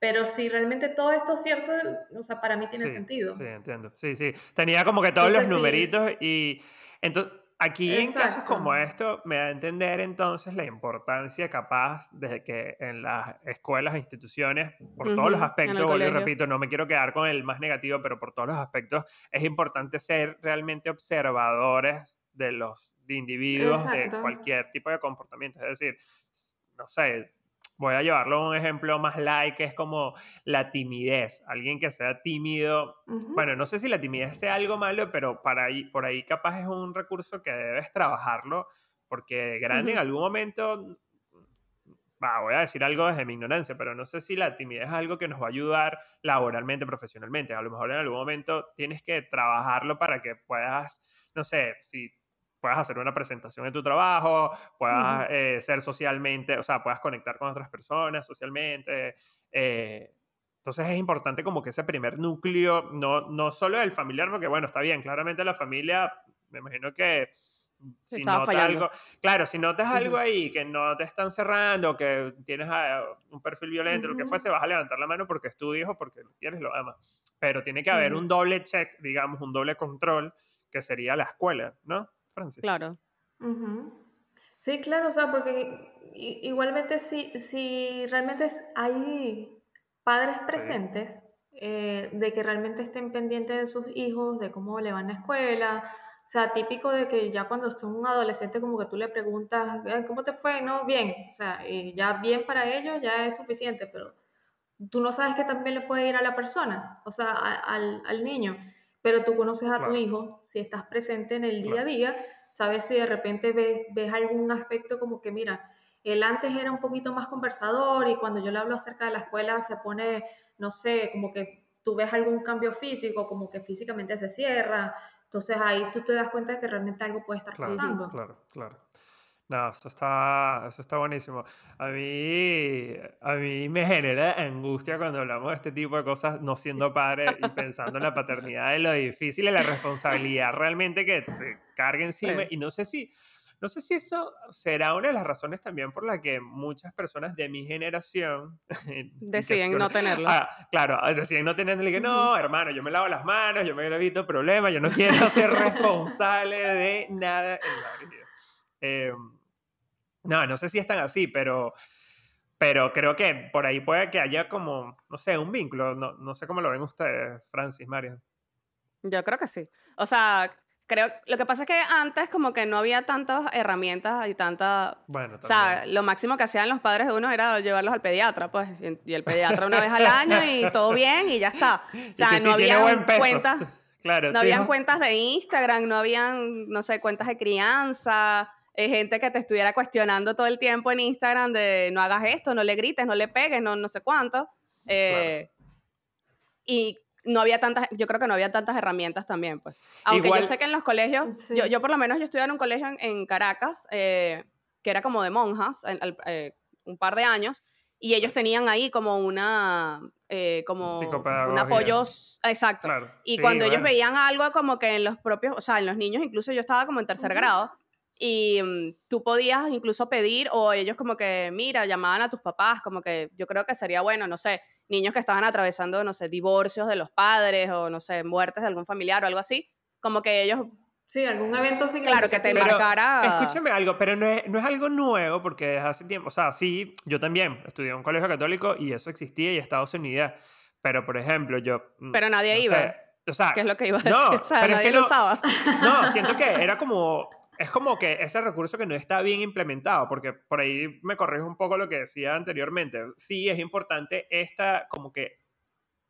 pero si realmente todo esto es cierto, o sea, para mí tiene sentido.
Sí, entiendo. Sí, sí. Tenía como que todos los numeritos y entonces aquí en casos como esto me da a entender entonces la importancia capaz de que en las escuelas e instituciones, por todos los aspectos, vuelvo repito, no me quiero quedar con el más negativo, pero por todos los aspectos es importante ser realmente observadores de los de individuos de cualquier tipo de comportamiento. Es decir, no sé, voy a llevarlo a un ejemplo más light, que es como la timidez. Alguien que sea tímido, bueno, no sé si la timidez sea algo malo, pero para ahí, por ahí capaz es un recurso que debes trabajarlo, porque grande en algún momento, voy a decir algo desde mi ignorancia, pero no sé si la timidez es algo que nos va a ayudar laboralmente, profesionalmente. A lo mejor en algún momento tienes que trabajarlo para que puedas, no sé, si puedas hacer una presentación de tu trabajo, puedas eh, ser socialmente, o sea, puedas conectar con otras personas socialmente. Eh, entonces es importante como que ese primer núcleo, no, no solo del familiar, porque bueno, está bien, claramente la familia, me imagino que si notas algo, claro, si notas algo ahí que no te están cerrando, que tienes ah, un perfil violento, lo que fuese, vas a levantar la mano porque es tu hijo, porque lo quieres, lo amas. Pero tiene que haber un doble check, digamos, un doble control, que sería la escuela, ¿no?
Claro.
Sí, claro, o sea, porque igualmente si, si realmente hay padres presentes eh, de que realmente estén pendientes de sus hijos, de cómo le van a la escuela, o sea, típico de que ya cuando son un adolescente como que tú le preguntas, ¿cómo te fue? No, bien, o sea, ya bien para ellos ya es suficiente, pero tú no sabes que también le puede ir a la persona, o sea, al, al niño pero tú conoces a tu hijo, si estás presente en el día a día, sabes si de repente ves, ves algún aspecto como que, mira, él antes era un poquito más conversador y cuando yo le hablo acerca de la escuela se pone, no sé, como que tú ves algún cambio físico, como que físicamente se cierra. Entonces ahí tú te das cuenta de que realmente algo puede estar pasando.
Claro, claro. No, eso está, eso está buenísimo. A mí, a mí me genera angustia cuando hablamos de este tipo de cosas, no siendo padre y [LAUGHS] pensando en la paternidad, de lo difícil y la responsabilidad realmente que te carga encima. Y no sé si, no sé si eso será una de las razones también por la que muchas personas de mi generación [LAUGHS]
deciden no tenerlo.
Ah, claro, deciden no tenerlo y que no, hermano, yo me lavo las manos, yo me evito problemas, yo no quiero ser [LAUGHS] responsable de nada en la vida. Eh, no, no sé si están así, pero, pero creo que por ahí puede que haya como, no sé, un vínculo. No, no sé cómo lo ven ustedes, Francis, Mario.
Yo creo que sí. O sea, creo, lo que pasa es que antes como que no había tantas herramientas y tanta... Bueno, O sea, lo máximo que hacían los padres de uno era llevarlos al pediatra, pues, y el pediatra una vez al año y todo bien y ya está. O [LAUGHS] sea, no había cuentas... [LAUGHS] Claro, no habían cuentas de Instagram, no habían, no sé, cuentas de crianza, eh, gente que te estuviera cuestionando todo el tiempo en Instagram de no hagas esto, no le grites, no le pegues, no, no sé cuánto. Eh, y no había tantas, yo creo que no había tantas herramientas también, pues. Aunque yo sé que en los colegios, yo, yo, por lo menos yo estudié en un colegio en, Caracas, eh, que era como de monjas, un par de años, y ellos tenían ahí como una, como un apoyo, exacto. y cuando ellos veían algo como que en los propios, o sea, en los niños, incluso yo estaba como en tercer grado, y mm, tú podías incluso pedir o ellos como que, mira, llamaban a tus papás, como que yo creo que sería bueno, no sé, niños que estaban atravesando, no sé, divorcios de los padres o, no sé, muertes de algún familiar o algo así, como que ellos...
Sí, algún evento así.
Claro, que te marcara...
Escúchame algo, pero no es, no es algo nuevo porque desde hace tiempo, o sea, sí, yo también estudié en un colegio católico y eso existía y Estados Unidos, pero por ejemplo, yo...
Mm, pero nadie iba. o sea, ¿Qué es lo que iba a decir?
No, [LAUGHS]
o sea, nadie lo usaba.
No, siento que era como es como que ese recurso que no está bien implementado, porque por ahí me corrijo un poco lo que decía anteriormente. Sí, es importante esta, como que,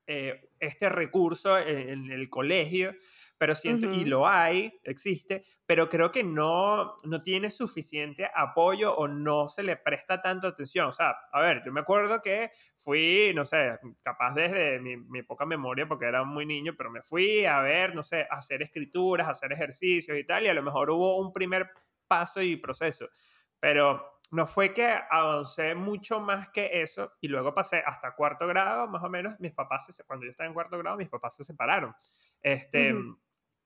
eh, este recurso en, el colegio, pero siento, y lo hay, existe, pero creo que no, no tiene suficiente apoyo o no se le presta tanto atención. O sea, a ver, yo me acuerdo que fui, no sé, capaz desde mi, mi poca memoria, porque era muy niño, pero me fui a ver, no sé, hacer escrituras, hacer ejercicios y tal, y a lo mejor hubo un primer paso y proceso. Pero no fue que avancé mucho más que eso y luego pasé hasta cuarto grado, más o menos, mis papás, cuando yo estaba en cuarto grado, mis papás se separaron. Este,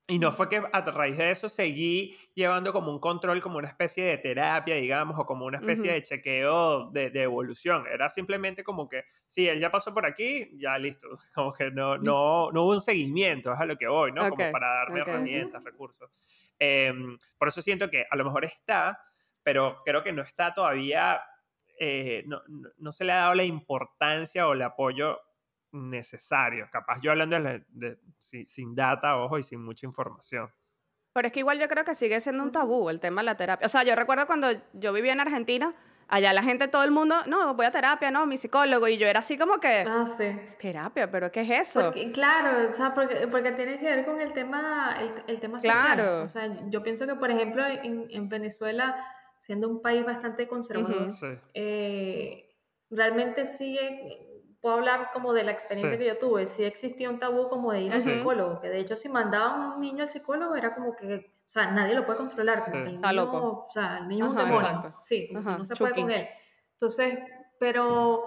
y no fue que a raíz de eso seguí llevando como un control, como una especie de terapia, digamos, o como una especie de chequeo de, de, evolución. Era simplemente como que, sí, él ya pasó por aquí, ya listo. [LAUGHS] Como que no, no, no hubo un seguimiento, es a lo que voy, ¿no? Como para darme herramientas, recursos. Em, por eso siento que a lo mejor está, pero creo que no está todavía, eh, no, no se le ha dado la importancia o el apoyo necesario. Capaz yo hablando de, sin, data, ojo, y sin mucha información.
Pero es que igual yo creo que sigue siendo un tabú el tema de la terapia. O sea, yo recuerdo cuando yo vivía en Argentina, allá la gente, todo el mundo, no, voy a terapia, no, mi psicólogo, y yo era así como que,
ah, sí.
terapia, pero ¿qué es eso?
claro, o sea, porque, porque tiene que ver con el tema, el, tema social. Claro. O sea, yo pienso que, por ejemplo, en, en Venezuela, siendo un país bastante conservador, eh, realmente sigue puedo hablar como de la experiencia que yo tuve, sí existía un tabú como de ir al psicólogo, que de hecho si mandaban un niño al psicólogo era como que, o sea, nadie lo puede controlar, el niño, loco. o sea, el niño es un demonio, sí, no se puede con él. Entonces, pero,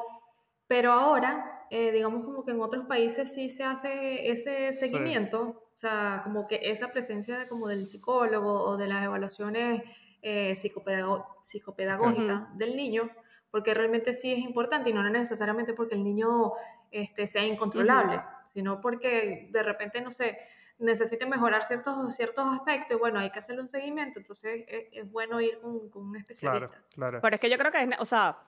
pero ahora, eh, digamos como que en otros países sí se hace ese seguimiento, o sea, como que esa presencia de, como del psicólogo o de las evaluaciones eh, psicopedagógicas del niño, porque realmente sí es importante y no necesariamente porque el niño este, sea incontrolable, sino porque de repente, no sé, necesite mejorar ciertos, ciertos aspectos, bueno, hay que hacerle un seguimiento, entonces es, bueno ir con, con, un especialista.
Claro, claro.
Pero es que yo creo que, es, o sea,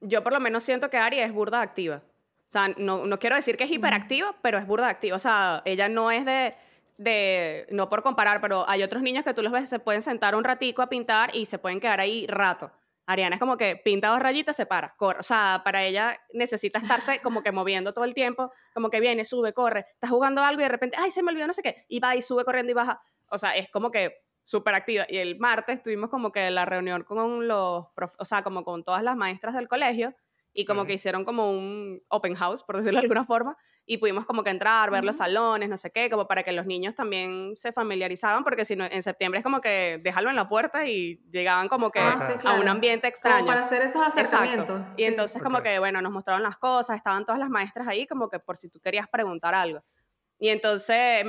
yo por lo menos siento que Ari es burda activa. O sea, no, no quiero decir que es hiperactiva, pero es burda activa. O sea, ella no es de, de, no por comparar, pero hay otros niños que tú los ves, se pueden sentar un ratico a pintar y se pueden quedar ahí rato. Ariana es como que pinta dos rayitas, se para, corre. O sea, para ella necesita estarse como que moviendo todo el tiempo, como que viene, sube, corre, está jugando algo y de repente, ay, se me olvidó no sé qué, y va y sube corriendo y baja. O sea, es como que súper activa. Y el martes tuvimos como que la reunión con los, o sea, como con todas las maestras del colegio y como que hicieron como un open house, por decirlo de alguna forma, y pudimos como que entrar, ver los salones, no sé qué, como para que los niños también se familiarizaban, porque si no, en septiembre es como que dejarlo en la puerta y llegaban como que ah, a un ambiente extraño. Como
para hacer esos acercamientos.
Y entonces como que, bueno, nos mostraron las cosas, estaban todas las maestras ahí como que por si tú querías preguntar algo. Y entonces,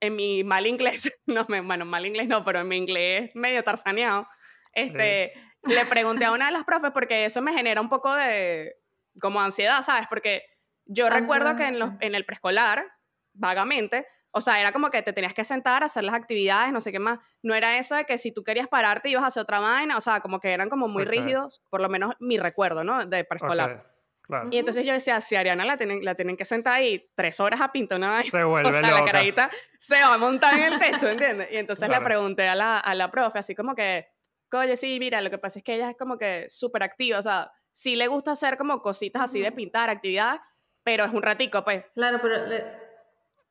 en mi mal inglés, [LAUGHS] no, bueno, mal inglés no, pero en mi inglés medio tarzaneado, este le pregunté a una de las profes porque eso me genera un poco de como ansiedad, ¿sabes? Porque yo recuerdo que en, los, en el preescolar, vagamente, o sea, era como que te tenías que sentar a hacer las actividades, no sé qué más. No era eso de que si tú querías pararte ibas a hacer otra vaina, o sea, como que eran como muy rígidos, por lo menos mi recuerdo, ¿no? De preescolar. Y entonces yo decía, si Ariana la tienen, la tienen que sentar ahí tres horas a pintar una
Se vuelve [LAUGHS] o
sea, la carajita se va a montar en el techo, ¿entiendes? Y entonces le pregunté a la, a la profe, así como que, Oye, sí, mira, lo que pasa es que ella es como que súper activa, o sea, sí le gusta hacer como cositas así de pintar, actividades, pero es un ratico, pues.
Claro, pero le,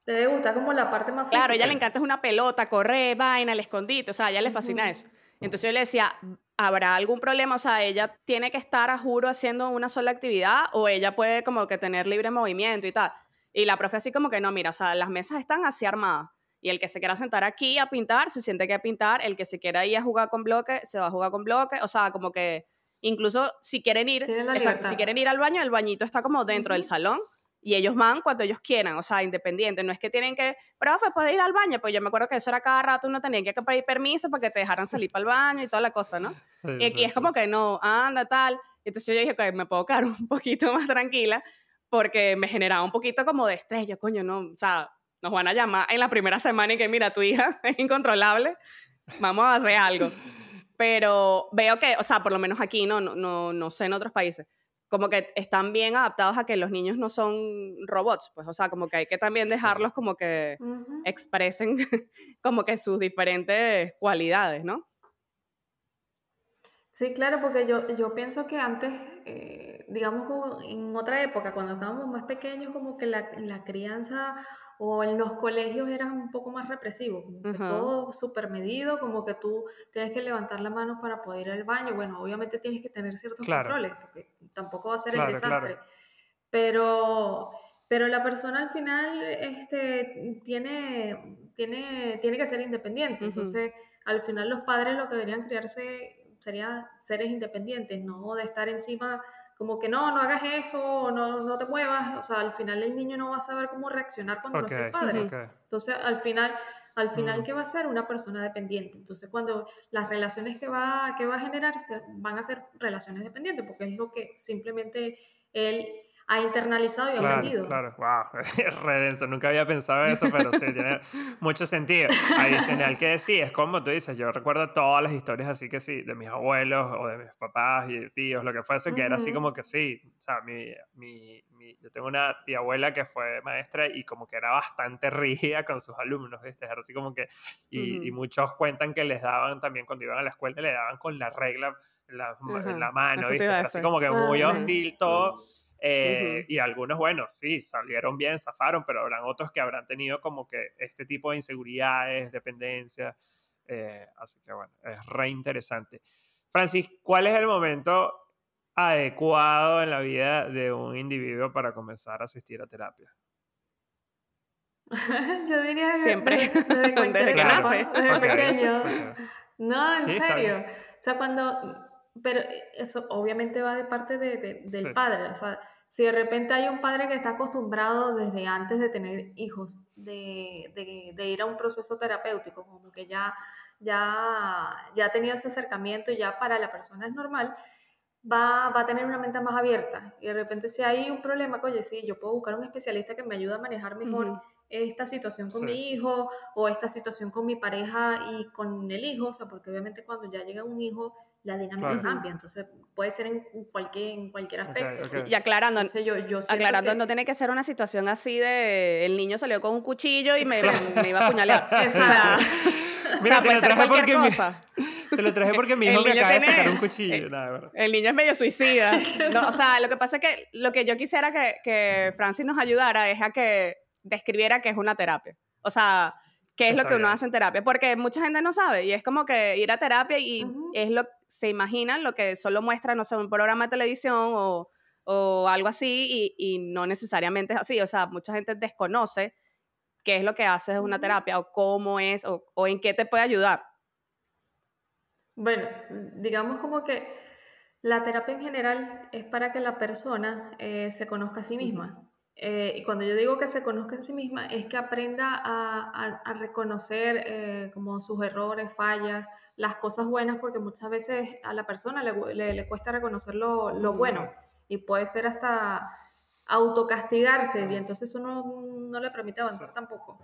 le gusta como la parte más
Claro, a ella le encanta es una pelota, correr, vaina, el escondite, o sea, a ella le fascina eso. Entonces yo le decía, ¿habrá algún problema? O sea, ella tiene que estar a juro haciendo una sola actividad o ella puede como que tener libre movimiento y tal. Y la profe así como que no, mira, o sea, las mesas están así armadas. Y el que se quiera sentar aquí a pintar, se siente que a pintar. El que se quiera ir a jugar con bloque, se va a jugar con bloque. O sea, como que incluso si quieren ir, si quieren ir al baño, el bañito está como dentro del salón y ellos van cuando ellos quieran, o sea, independiente. No es que tienen que, profe, ¿puedes ir al baño? Pues yo me acuerdo que eso era cada rato, uno tenía que pedir permiso para que te dejaran salir para el baño y toda la cosa, ¿no? [LAUGHS] y aquí es como que no, anda, tal. Entonces yo dije, que me puedo quedar [LAUGHS] un poquito más tranquila porque me generaba un poquito como de estrés. Yo, coño, no, o sea, nos van a llamar en la primera semana y que mira, tu hija [LAUGHS] es incontrolable, vamos a hacer algo. [LAUGHS] Pero veo que, o sea, por lo menos aquí, no, no, no sé en otros países, como que están bien adaptados a que los niños no son robots, pues, o sea, como que hay que también dejarlos como que expresen [LAUGHS] como que sus diferentes cualidades, ¿no?
Sí, claro, porque yo, yo pienso que antes, eh, digamos, en otra época, cuando estábamos más pequeños, como que la, la crianza o en los colegios eran un poco más represivos, como que todo súper medido, como que tú tienes que levantar la mano para poder ir al baño. Bueno, obviamente tienes que tener ciertos controles, porque tampoco va a ser el desastre. Pero, pero la persona al final este, tiene, tiene, tiene que ser independiente. Entonces, al final los padres lo que deberían criarse sería seres independientes, no de estar encima como que no, no hagas eso, no, no te muevas, o sea, al final el niño no va a saber cómo reaccionar cuando no esté el padre. Entonces, al final, al final, ¿qué va a ser? Una persona dependiente. Entonces, cuando las relaciones que va, que va a generar van a ser relaciones dependientes, porque es lo que simplemente él ha internalizado y ha aprendido.
Claro, wow, [LAUGHS] redenso, nunca había pensado eso, pero sí, tiene [LAUGHS] mucho sentido. Adicional que sí, es como tú dices, yo recuerdo todas las historias así que sí, de mis abuelos o de mis papás y tíos, lo que fuese, que era así como que sí, o sea, mi, mi, yo tengo una tía abuela que fue maestra y como que era bastante [LAUGHS] rígida con sus alumnos, ¿viste? Era así como que, y, y muchos cuentan que les daban también cuando iban a la escuela, le daban con la regla en la, la mano, ¿viste? Así como que muy ah, hostil todo. Eh, y algunos, bueno, sí, salieron bien, zafaron, pero habrán otros que habrán tenido como que este tipo de inseguridades, dependencias. Eh, así que bueno, es re interesante. Francis, ¿cuál es el momento adecuado en la vida de un individuo para comenzar a asistir a terapia? [LAUGHS]
Yo diría que
siempre,
desde, [LAUGHS] pequeño. No, en serio. O sea, cuando pero eso obviamente va de parte de, del padre. O sea, si de repente hay un padre que está acostumbrado desde antes de tener hijos, de, de, ir a un proceso terapéutico, como que ya, ya, ya ha tenido ese acercamiento y ya para la persona es normal, va, va a tener una mente más abierta. Y de repente si hay un problema, oye, sí, yo puedo buscar un especialista que me ayude a manejar mejor. esta situación con mi hijo o esta situación con mi pareja y con el hijo, o sea, porque obviamente cuando ya llega un hijo la dinámica cambia. Entonces, puede ser en cualquier, en cualquier aspecto.
Y aclarando, aclarando no tiene que ser una situación así de el niño salió con un cuchillo y me, me iba a apuñalar. [LAUGHS]
Exacto. Mira, [LAUGHS] te, lo traje porque mi, te lo traje porque mi hijo me acaba de sacar un cuchillo.
El, niño es medio suicida. [LAUGHS] o sea, lo que pasa es que lo que yo quisiera que, que Francis nos ayudara es a que describiera qué es una terapia. O sea, qué es lo que uno hace en terapia, porque mucha gente no sabe y es como que ir a terapia y es lo se imaginan lo que solo muestra, no sé, un programa de televisión o, o algo así y, y, no necesariamente es así. O sea, mucha gente desconoce qué es lo que haces en una terapia o cómo es o, o en qué te puede ayudar.
Bueno, digamos como que la terapia en general es para que la persona eh, se conozca a sí misma. Eh, y cuando yo digo que se conozca a sí misma, es que aprenda a, a, reconocer eh, como sus errores, fallas, las cosas buenas, porque muchas veces a la persona le, le, cuesta reconocer lo, lo, bueno y puede ser hasta autocastigarse y entonces eso no, no le permite avanzar tampoco.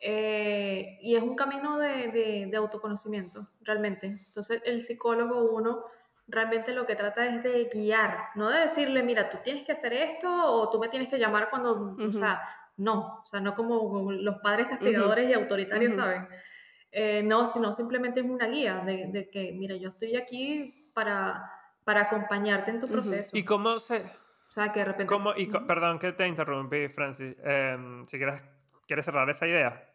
Eh, y es un camino de, de, de, autoconocimiento, realmente. Entonces el psicólogo uno realmente lo que trata es de guiar, no de decirle, mira, tú tienes que hacer esto o tú me tienes que llamar cuando, o sea, no, o sea, no como los padres castigadores y autoritarios, ¿saben? Eh, no, sino simplemente es una guía de, de, que, mira, yo estoy aquí para, para acompañarte en tu proceso.
¿Y cómo se...?
O sea, que de repente...
¿Cómo, y, perdón que te interrumpí, Francis. Em, si quieres, quieres cerrar esa idea.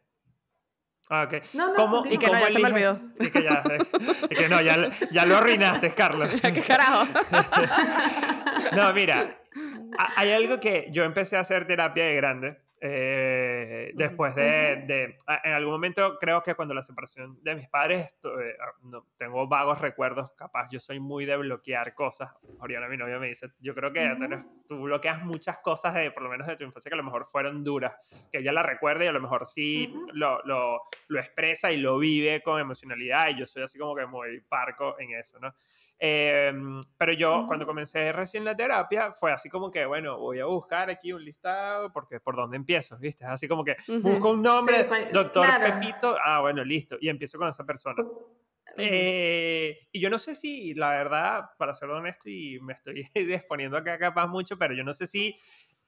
Ah, ok.
No, no, ¿Cómo,
¿Y cómo no, ya se me olvidó.
Y que ya, y que no, ya, ya lo arruinaste, Carlos. [LAUGHS]
¿Qué carajo? [LAUGHS]
no, mira, hay algo que yo empecé a hacer terapia de grande eh, después de, de, en algún momento creo que cuando la separación de mis padres, eh, ah, no, tengo vagos recuerdos, capaz yo soy muy de bloquear cosas. Oriana, mi novia, me dice, yo creo que tú bloqueas muchas cosas, de, por lo menos de tu infancia, que a lo mejor fueron duras, que ella la recuerda y a lo mejor sí lo, lo, lo, expresa y lo vive con emocionalidad y yo soy así como que muy parco en eso, ¿no? Em, pero yo, cuando comencé recién la terapia, fue así como que, bueno, voy a buscar aquí un listado, porque por dónde empiezo, ¿viste? Así como que busco un nombre, doctor Pepito, ah, bueno, listo, y empiezo con esa persona. Eh, y yo no sé si, la verdad, para ser honesto, y me estoy [LAUGHS] exponiendo acá capaz mucho, pero yo no sé si,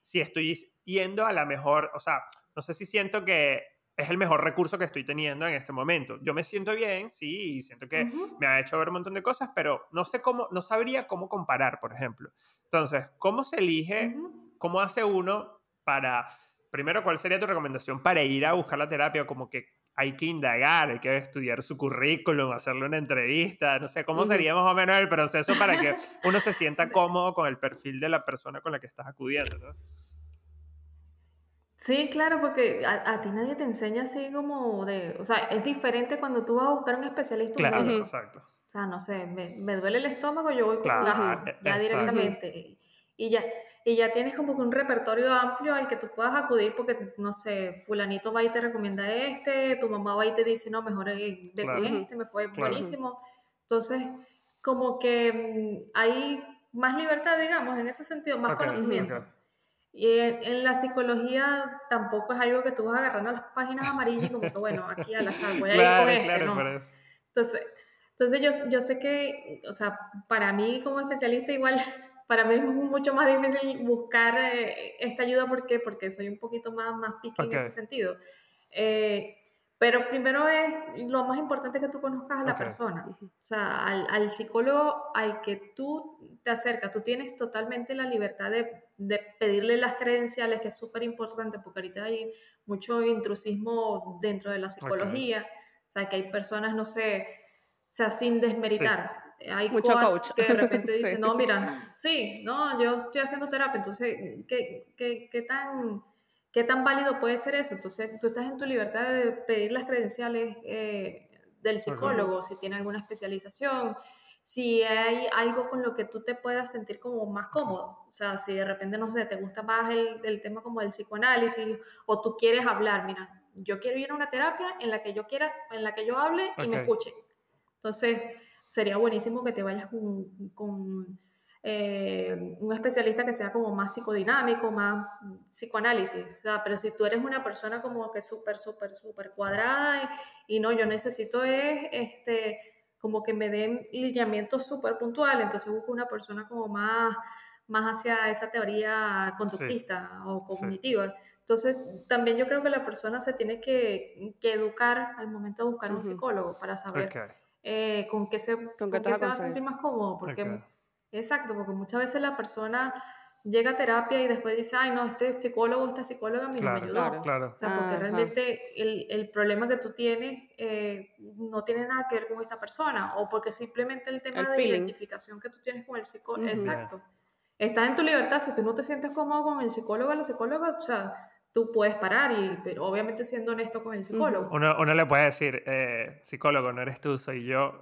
si estoy yendo a la mejor, o sea, no sé si siento que es el mejor recurso que estoy teniendo en este momento. Yo me siento bien, sí, siento que me ha hecho ver un montón de cosas, pero no sé cómo, no sabría cómo comparar, por ejemplo. Entonces, ¿cómo se elige, cómo hace uno para, primero, cuál sería tu recomendación para ir a buscar la terapia? Como que hay que indagar, hay que estudiar su currículum, hacerle una entrevista, no sé, ¿cómo sería más o menos el proceso para que [LAUGHS] uno se sienta cómodo con el perfil de la persona con la que estás acudiendo? ¿no?
Sí, claro, porque a, ti nadie te enseña así como de, o sea, es diferente cuando tú vas a buscar un especialista.
Claro, exacto.
O sea, no sé, me, me, duele el estómago, yo voy con claro, gasto, ya directamente. Y ya, y ya tienes como que un repertorio amplio al que tú puedas acudir porque, no sé, fulanito va y te recomienda este, tu mamá va y te dice, no, mejor ve con este, me fue buenísimo. Entonces, como que mm, hay más libertad, digamos, en ese sentido, más conocimiento. Y en, la psicología tampoco es algo que tú vas agarrando las páginas amarillas y como que, bueno, aquí al azar voy a ir con este, ¿no? Entonces, entonces yo, yo sé que, o sea, para mí como especialista igual, [LAUGHS] para mí es mucho más difícil buscar eh, esta ayuda. ¿Por qué? Porque soy un poquito más, más pique en ese sentido. Eh, pero primero es lo más importante que tú conozcas a la persona. O sea, al, al, psicólogo al que tú te acercas, tú tienes totalmente la libertad de, de pedirle las credenciales, que es súper importante porque ahorita hay mucho intrusismo dentro de la psicología. O sea, que hay personas, no sé, o sea, sin desmeritar. Hay
mucho coach,
que de repente [LAUGHS] dicen, no, mira, sí, no, yo estoy haciendo terapia, entonces, ¿qué, qué, qué tan ¿Qué tan válido puede ser eso? Entonces, tú estás en tu libertad de pedir las credenciales eh, del psicólogo, si tiene alguna especialización, si hay algo con lo que tú te puedas sentir como más cómodo. O sea, si de repente, no sé, te gusta más el, el tema como el psicoanálisis o tú quieres hablar, mira, yo quiero ir a una terapia en la que yo quiera, en la que yo hable y me escuche. Entonces, sería buenísimo que te vayas con, con eh, un especialista que sea como más psicodinámico, más psicoanálisis. O sea, pero si tú eres una persona como que súper, súper, súper cuadrada y, no, yo necesito es, este, como que me den lineamientos súper puntuales, entonces busco una persona como más, más hacia esa teoría conductista o cognitiva. Entonces, también yo creo que la persona se tiene que, que educar al momento de buscar un psicólogo para saber eh, con qué se, ¿Con qué se va a sentir más cómodo, porque... Exacto, porque muchas veces la persona llega a terapia y después dice, ay, no, este psicólogo, esta psicóloga a mí no me ayudó.
Claro,
O sea, porque realmente el, el, problema que tú tienes eh, no tiene nada que ver con esta persona, o porque simplemente el tema de identificación que tú tienes con el psicólogo, exacto. estás en tu libertad, si tú no te sientes cómodo con el psicólogo o la psicóloga, o sea, tú puedes parar, y, pero obviamente siendo honesto con el psicólogo.
Uno, uno le puede decir, eh, psicólogo, no eres tú, soy yo. [LAUGHS]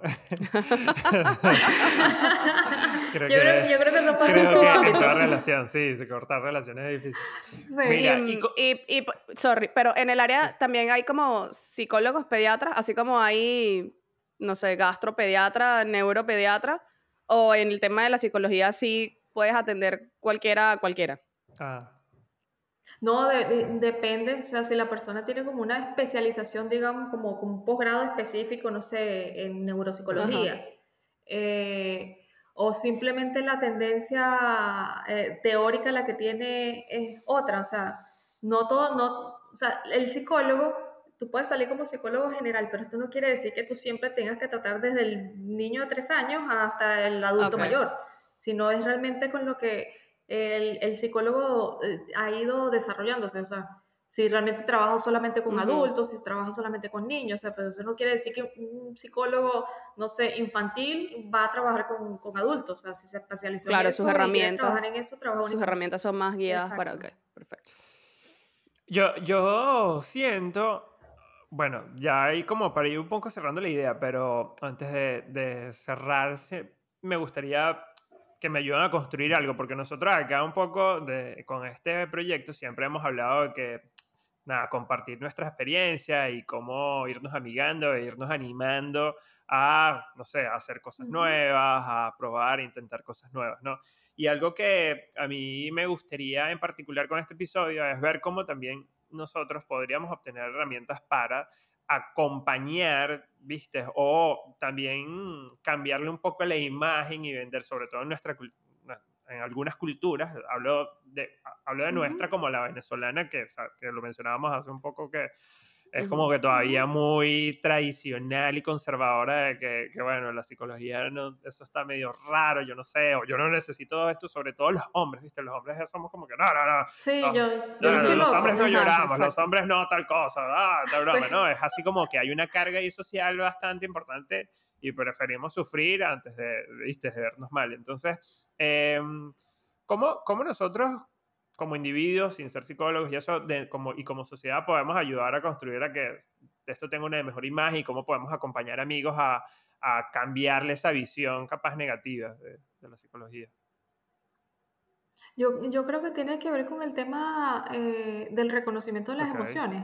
creo yo, que, creo, yo, creo, que eso pasa
en todo ámbito. En relación, sí, cortar relaciones es difícil.
Sí. y, y, sorry, pero en el área también hay como psicólogos, pediatras, así como hay, no sé, gastropediatra, neuropediatra, o en el tema de la psicología sí puedes atender cualquiera a cualquiera. Ah.
No, depende, o sea, si la persona tiene como una especialización, digamos, como, un posgrado específico, no sé, en neuropsicología, eh, o simplemente la tendencia eh, teórica la que tiene es otra, o sea, no todo, no, o sea, el psicólogo, tú puedes salir como psicólogo general, pero esto no quiere decir que tú siempre tengas que tratar desde el niño de tres años hasta el adulto mayor, sino es realmente con lo que el, psicólogo eh, ha ido desarrollándose, o sea, si realmente trabaja solamente con adultos, si trabaja solamente con niños, o sea, pero eso no quiere decir que un psicólogo, no sé, infantil va a trabajar con, con adultos, o sea, si se especializó
claro,
en
sus herramientas, en eso, sus herramientas son más guiadas para, ok, perfecto.
Yo, yo siento, bueno, ya ahí como para ir un poco cerrando la idea, pero antes de, de cerrarse, me gustaría que me ayudan a construir algo, porque nosotros acá un poco de, con este proyecto siempre hemos hablado de que, nada, compartir nuestra experiencia y cómo irnos amigando e irnos animando a, no sé, a hacer cosas nuevas, a probar, e intentar cosas nuevas, ¿no? Y algo que a mí me gustaría en particular con este episodio es ver cómo también nosotros podríamos obtener herramientas para acompañar, ¿viste? O también cambiarle un poco la imagen y vender, sobre todo en nuestra en algunas culturas, hablo de, hablo de nuestra como la venezolana, que, que lo mencionábamos hace un poco, que es como que todavía muy tradicional y conservadora de que, que, bueno, la psicología, no, eso está medio raro, yo no sé, o yo no necesito esto, sobre todo los hombres, ¿viste? Los hombres somos como que, no, no, no.
Sí, yo, yo
no, los hombres no lloramos, los hombres no tal cosa, ah, tal broma, ¿no? Es así como que hay una carga ahí social bastante importante y preferimos sufrir antes de, ¿viste? de vernos mal. Entonces, eh, ¿cómo, ¿cómo nosotros como individuos, sin ser psicólogos y eso, de, como, y como sociedad podemos ayudar a construir a que esto tenga una mejor imagen y cómo podemos acompañar amigos a, a cambiarle esa visión capaz negativa de, la psicología.
Yo, yo, creo que tiene que ver con el tema eh, del reconocimiento de las emociones.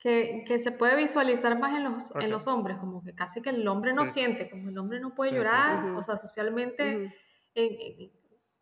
Que, que, se puede visualizar más en los, en los hombres, como que casi que el hombre no siente, como el hombre no puede llorar, o sea, socialmente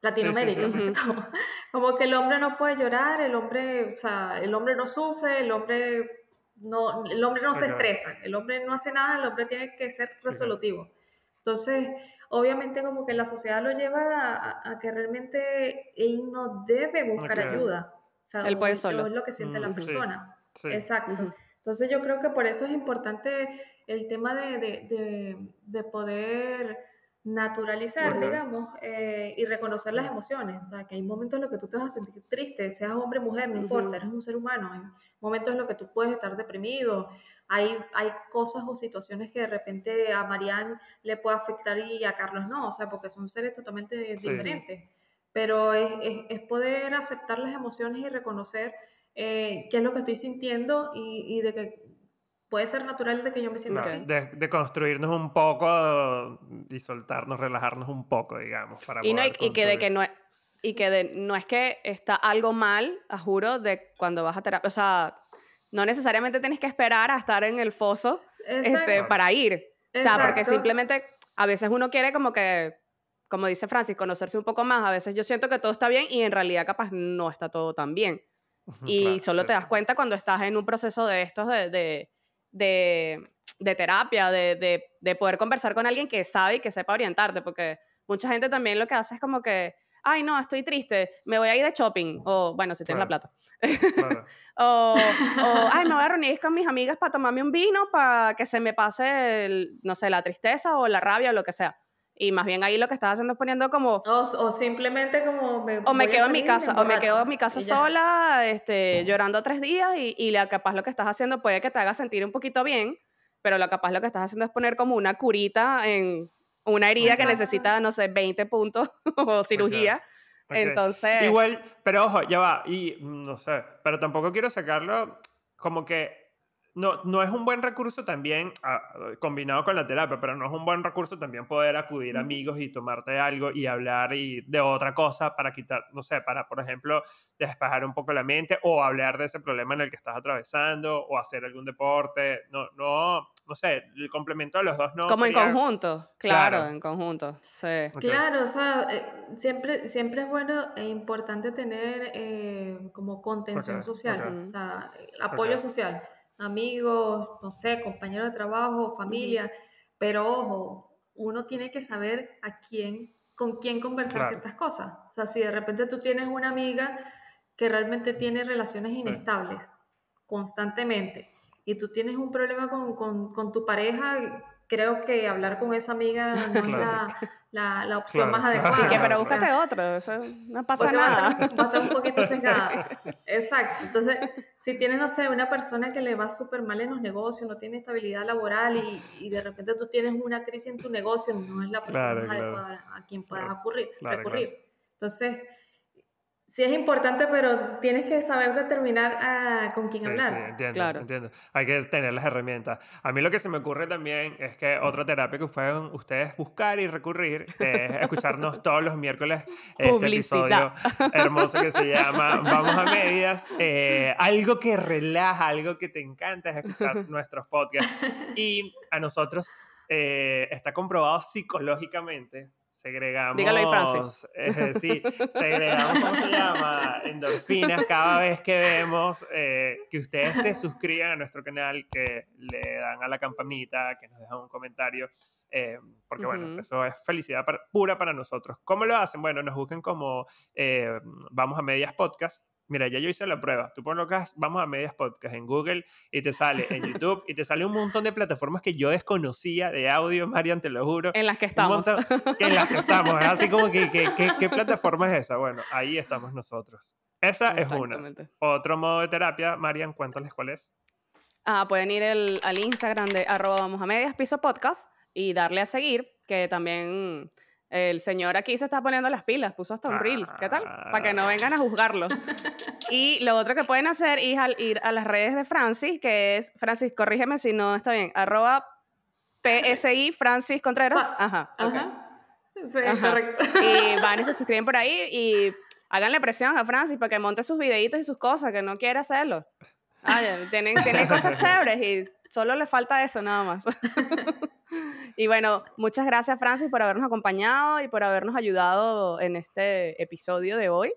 Latinoamérica, [LAUGHS] como que el hombre no puede llorar, el hombre, o sea, el hombre no sufre, el hombre no, el hombre no se estresa, el hombre no hace nada, el hombre tiene que ser resolutivo. Entonces, obviamente como que la sociedad lo lleva a, que realmente él no debe buscar ayuda. O sea,
él puede solo.
Es lo que siente la mm, persona. Exacto. Entonces yo creo que por eso es importante el tema de, de, de poder naturalizar, digamos, eh, y reconocer las emociones. O sea, que hay momentos en los que tú te vas a sentir triste, seas hombre o mujer, no importa, eres un ser humano. Hay momentos en los que tú puedes estar deprimido. Hay, hay cosas o situaciones que de repente a Marianne le puede afectar y a Carlos no, o sea, porque son seres totalmente diferentes. Pero es, es, poder aceptar las emociones y reconocer eh, qué es lo que estoy sintiendo y, y de que puede ser natural de que yo me sienta así.
De, construirnos un poco y soltarnos, relajarnos un poco, digamos. Para
y, no, y, que de que no es, y que no es que está algo mal, a juro, de cuando vas a terapia. O sea, no necesariamente tienes que esperar a estar en el foso este, para ir. O sea, porque simplemente a veces uno quiere como que, como dice Francis, conocerse un poco más. A veces yo siento que todo está bien y en realidad capaz no está todo tan bien. Y solo te das cuenta cuando estás en un proceso de estos de de, terapia, de, de, poder conversar con alguien que sabe y que sepa orientarte, porque mucha gente también lo que hace es como que, ay, no, estoy triste, me voy a ir de shopping, o bueno, si tienes la plata. [LAUGHS] o, ay, me voy a reunir con mis amigas para tomarme un vino, para que se me pase, no sé, la tristeza o la rabia o lo que sea. Y más bien ahí lo que estás haciendo es poniendo como...
O, simplemente como...
Me o me quedo en mi casa, o me quedo en mi casa sola, este, llorando tres días y, y la, capaz lo que estás haciendo puede que te haga sentir un poquito bien, pero lo capaz lo que estás haciendo es poner como una curita en una herida que necesita, no sé, 20 puntos [LAUGHS] o cirugía. Entonces...
Igual, pero ojo, ya va, y no sé, pero tampoco quiero sacarlo como que no, no es un buen recurso también, ah, combinado con la terapia, pero no es un buen recurso también poder acudir a amigos y tomarte algo y hablar y de otra cosa para quitar, no sé, para, por ejemplo, despejar un poco la mente o hablar de ese problema en el que estás atravesando o hacer algún deporte. No, no, no sé, el complemento de los dos no.
Como en conjunto, claro, en conjunto, sí.
Claro, o sea, eh, siempre, siempre es bueno e importante tener eh, como contención social, o sea, apoyo social amigos, no sé, compañeros de trabajo, familia, pero ojo, uno tiene que saber a quién, con quién conversar ciertas cosas. O sea, si de repente tú tienes una amiga que realmente tiene relaciones inestables constantemente y tú tienes un problema con, con, con tu pareja, creo que hablar con esa amiga no es la, la, opción más adecuada.
pero búscate otro, eso no pasa nada.
Va a, estar, un poquito [LAUGHS] sesgada. Exacto. Entonces, si tienes, no sé, una persona que le va súper mal en los negocios, no tiene estabilidad laboral y, y, de repente tú tienes una crisis en tu negocio, no es la persona más adecuada a quien puedas ocurrir, recurrir. Entonces, sí es importante, pero tienes que saber determinar ah, con quién hablar. Sí,
entiendo, claro. entiendo. Hay que tener las herramientas. A mí lo que se me ocurre también es que otra terapia que pueden ustedes buscar y recurrir es escucharnos [LAUGHS] todos los miércoles este episodio [LAUGHS] hermoso que se llama Vamos a Medias. Eh, algo que relaja, algo que te encanta es escuchar [LAUGHS] nuestros podcasts. Y a nosotros eh, está comprobado psicológicamente segregamos.
Dígalo ahí, Francis.
Eh, sí, [LAUGHS] segregamos, ¿cómo se llama? Endorfinas cada vez que vemos eh, que ustedes se suscriban a nuestro canal, que le dan a la campanita, que nos dejan un comentario. Eh, porque bueno, eso es felicidad pura para nosotros. ¿Cómo lo hacen? Bueno, nos busquen como Vamos a Medias Podcast Mira, ya yo hice la prueba. Tú pones vamos a medias podcast en Google y te sale en YouTube y te sale un montón de plataformas que yo desconocía de audio, [LAUGHS] Marian, te lo juro.
En las que estamos. [LAUGHS]
en las que estamos. Así como que, ¿qué plataforma es esa? Bueno, ahí estamos nosotros. Esa es una. Otro modo de terapia, Marian, cuéntales cuál es.
Ah, pueden ir al Instagram de arroba vamos a medias piso podcast y darle a seguir, que también el señor aquí se está poniendo las pilas, puso hasta un reel. ¿Qué tal? Para que no vengan a juzgarlo. [LAUGHS] y lo otro que pueden hacer es ir a las redes de Francis, que es, Francis, corrígeme si no está bien, arroba PSI Francis Contreras.
Ajá. Ajá. Sí, correcto.
Y van y se suscriben por ahí y háganle presión a Francis para que monte sus videitos y sus cosas, que no quiere hacerlo. Tienen, tienen cosas chéveres y solo le falta eso nada más. [LAUGHS] Y bueno, muchas gracias Francis por habernos acompañado y por habernos ayudado en este episodio de hoy.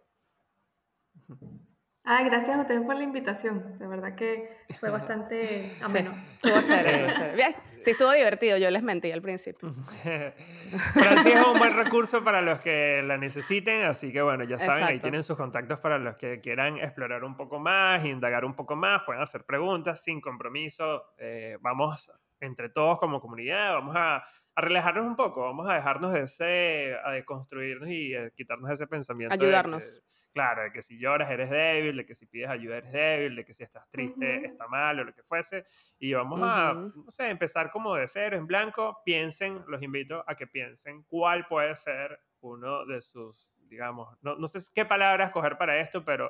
Ah, gracias a ustedes por la invitación. De verdad que fue [LAUGHS] bastante ameno.
Sí, estuvo chévere, estuvo [LAUGHS] chévere. Bien, sí, estuvo divertido. Yo les mentí al principio. [LAUGHS]
Francis es un buen recurso para los que la necesiten. Así que bueno, ya saben, ahí tienen sus contactos para los que quieran explorar un poco más, indagar un poco más. Pueden hacer preguntas sin compromiso. Eh, vamos entre todos como comunidad, vamos a, relajarnos un poco, vamos a dejarnos de ese, a deconstruirnos y a quitarnos ese pensamiento.
Ayudarnos.
claro, de que si lloras eres débil, de que si pides ayuda eres débil, de que si estás triste está mal o lo que fuese. Y vamos a, no sé, empezar como de cero, en blanco. Piensen, los invito a que piensen cuál puede ser uno de sus, digamos, no, no sé qué palabras escoger para esto, pero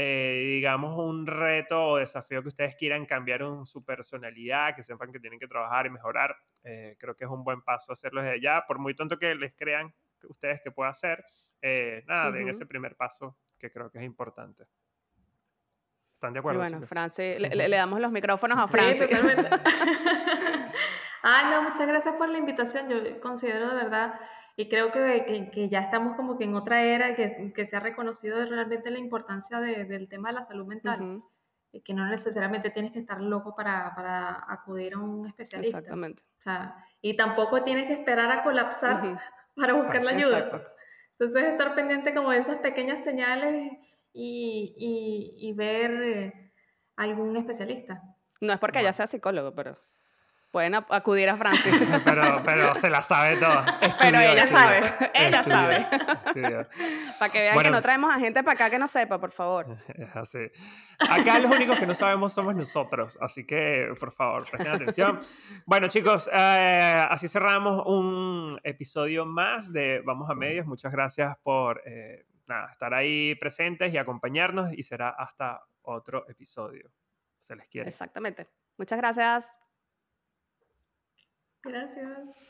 eh, digamos, un reto o desafío que ustedes quieran cambiar en su personalidad, que sepan que tienen que trabajar y mejorar, eh, creo que es un buen paso hacerlo desde ya, por muy tonto que les crean ustedes que pueda hacer, eh, nada, den ese primer paso que creo que es importante. ¿Están de acuerdo?
Y bueno, Francis, le, damos los micrófonos a Francis. Sí,
ah, [LAUGHS] [LAUGHS] no, muchas gracias por la invitación. Yo considero de verdad y creo que, que, ya estamos como que en otra era que, que se ha reconocido realmente la importancia de, del tema de la salud mental. Y que no necesariamente tienes que estar loco para, para acudir a un especialista.
Exactamente.
O sea, y tampoco tienes que esperar a colapsar [LAUGHS] para buscar la ayuda. Exacto. Entonces, estar pendiente como de esas pequeñas señales y, y, y ver eh, algún especialista.
No es porque ella sea psicólogo, pero pueden acudir a Francis. [LAUGHS]
pero, pero se la sabe toda.
pero ella sabe, ella sabe. [LAUGHS] para que vean que no traemos a gente para acá que no sepa, por favor. [LAUGHS]
Es así. Acá los únicos que no sabemos somos nosotros, así que por favor, presten atención. Bueno, chicos, eh, así cerramos un episodio más de Vamos a Medios. Muchas gracias por... Eh, nada, estar ahí presentes y acompañarnos y será hasta otro episodio. Se les quiere.
Exactamente. Muchas
gracias.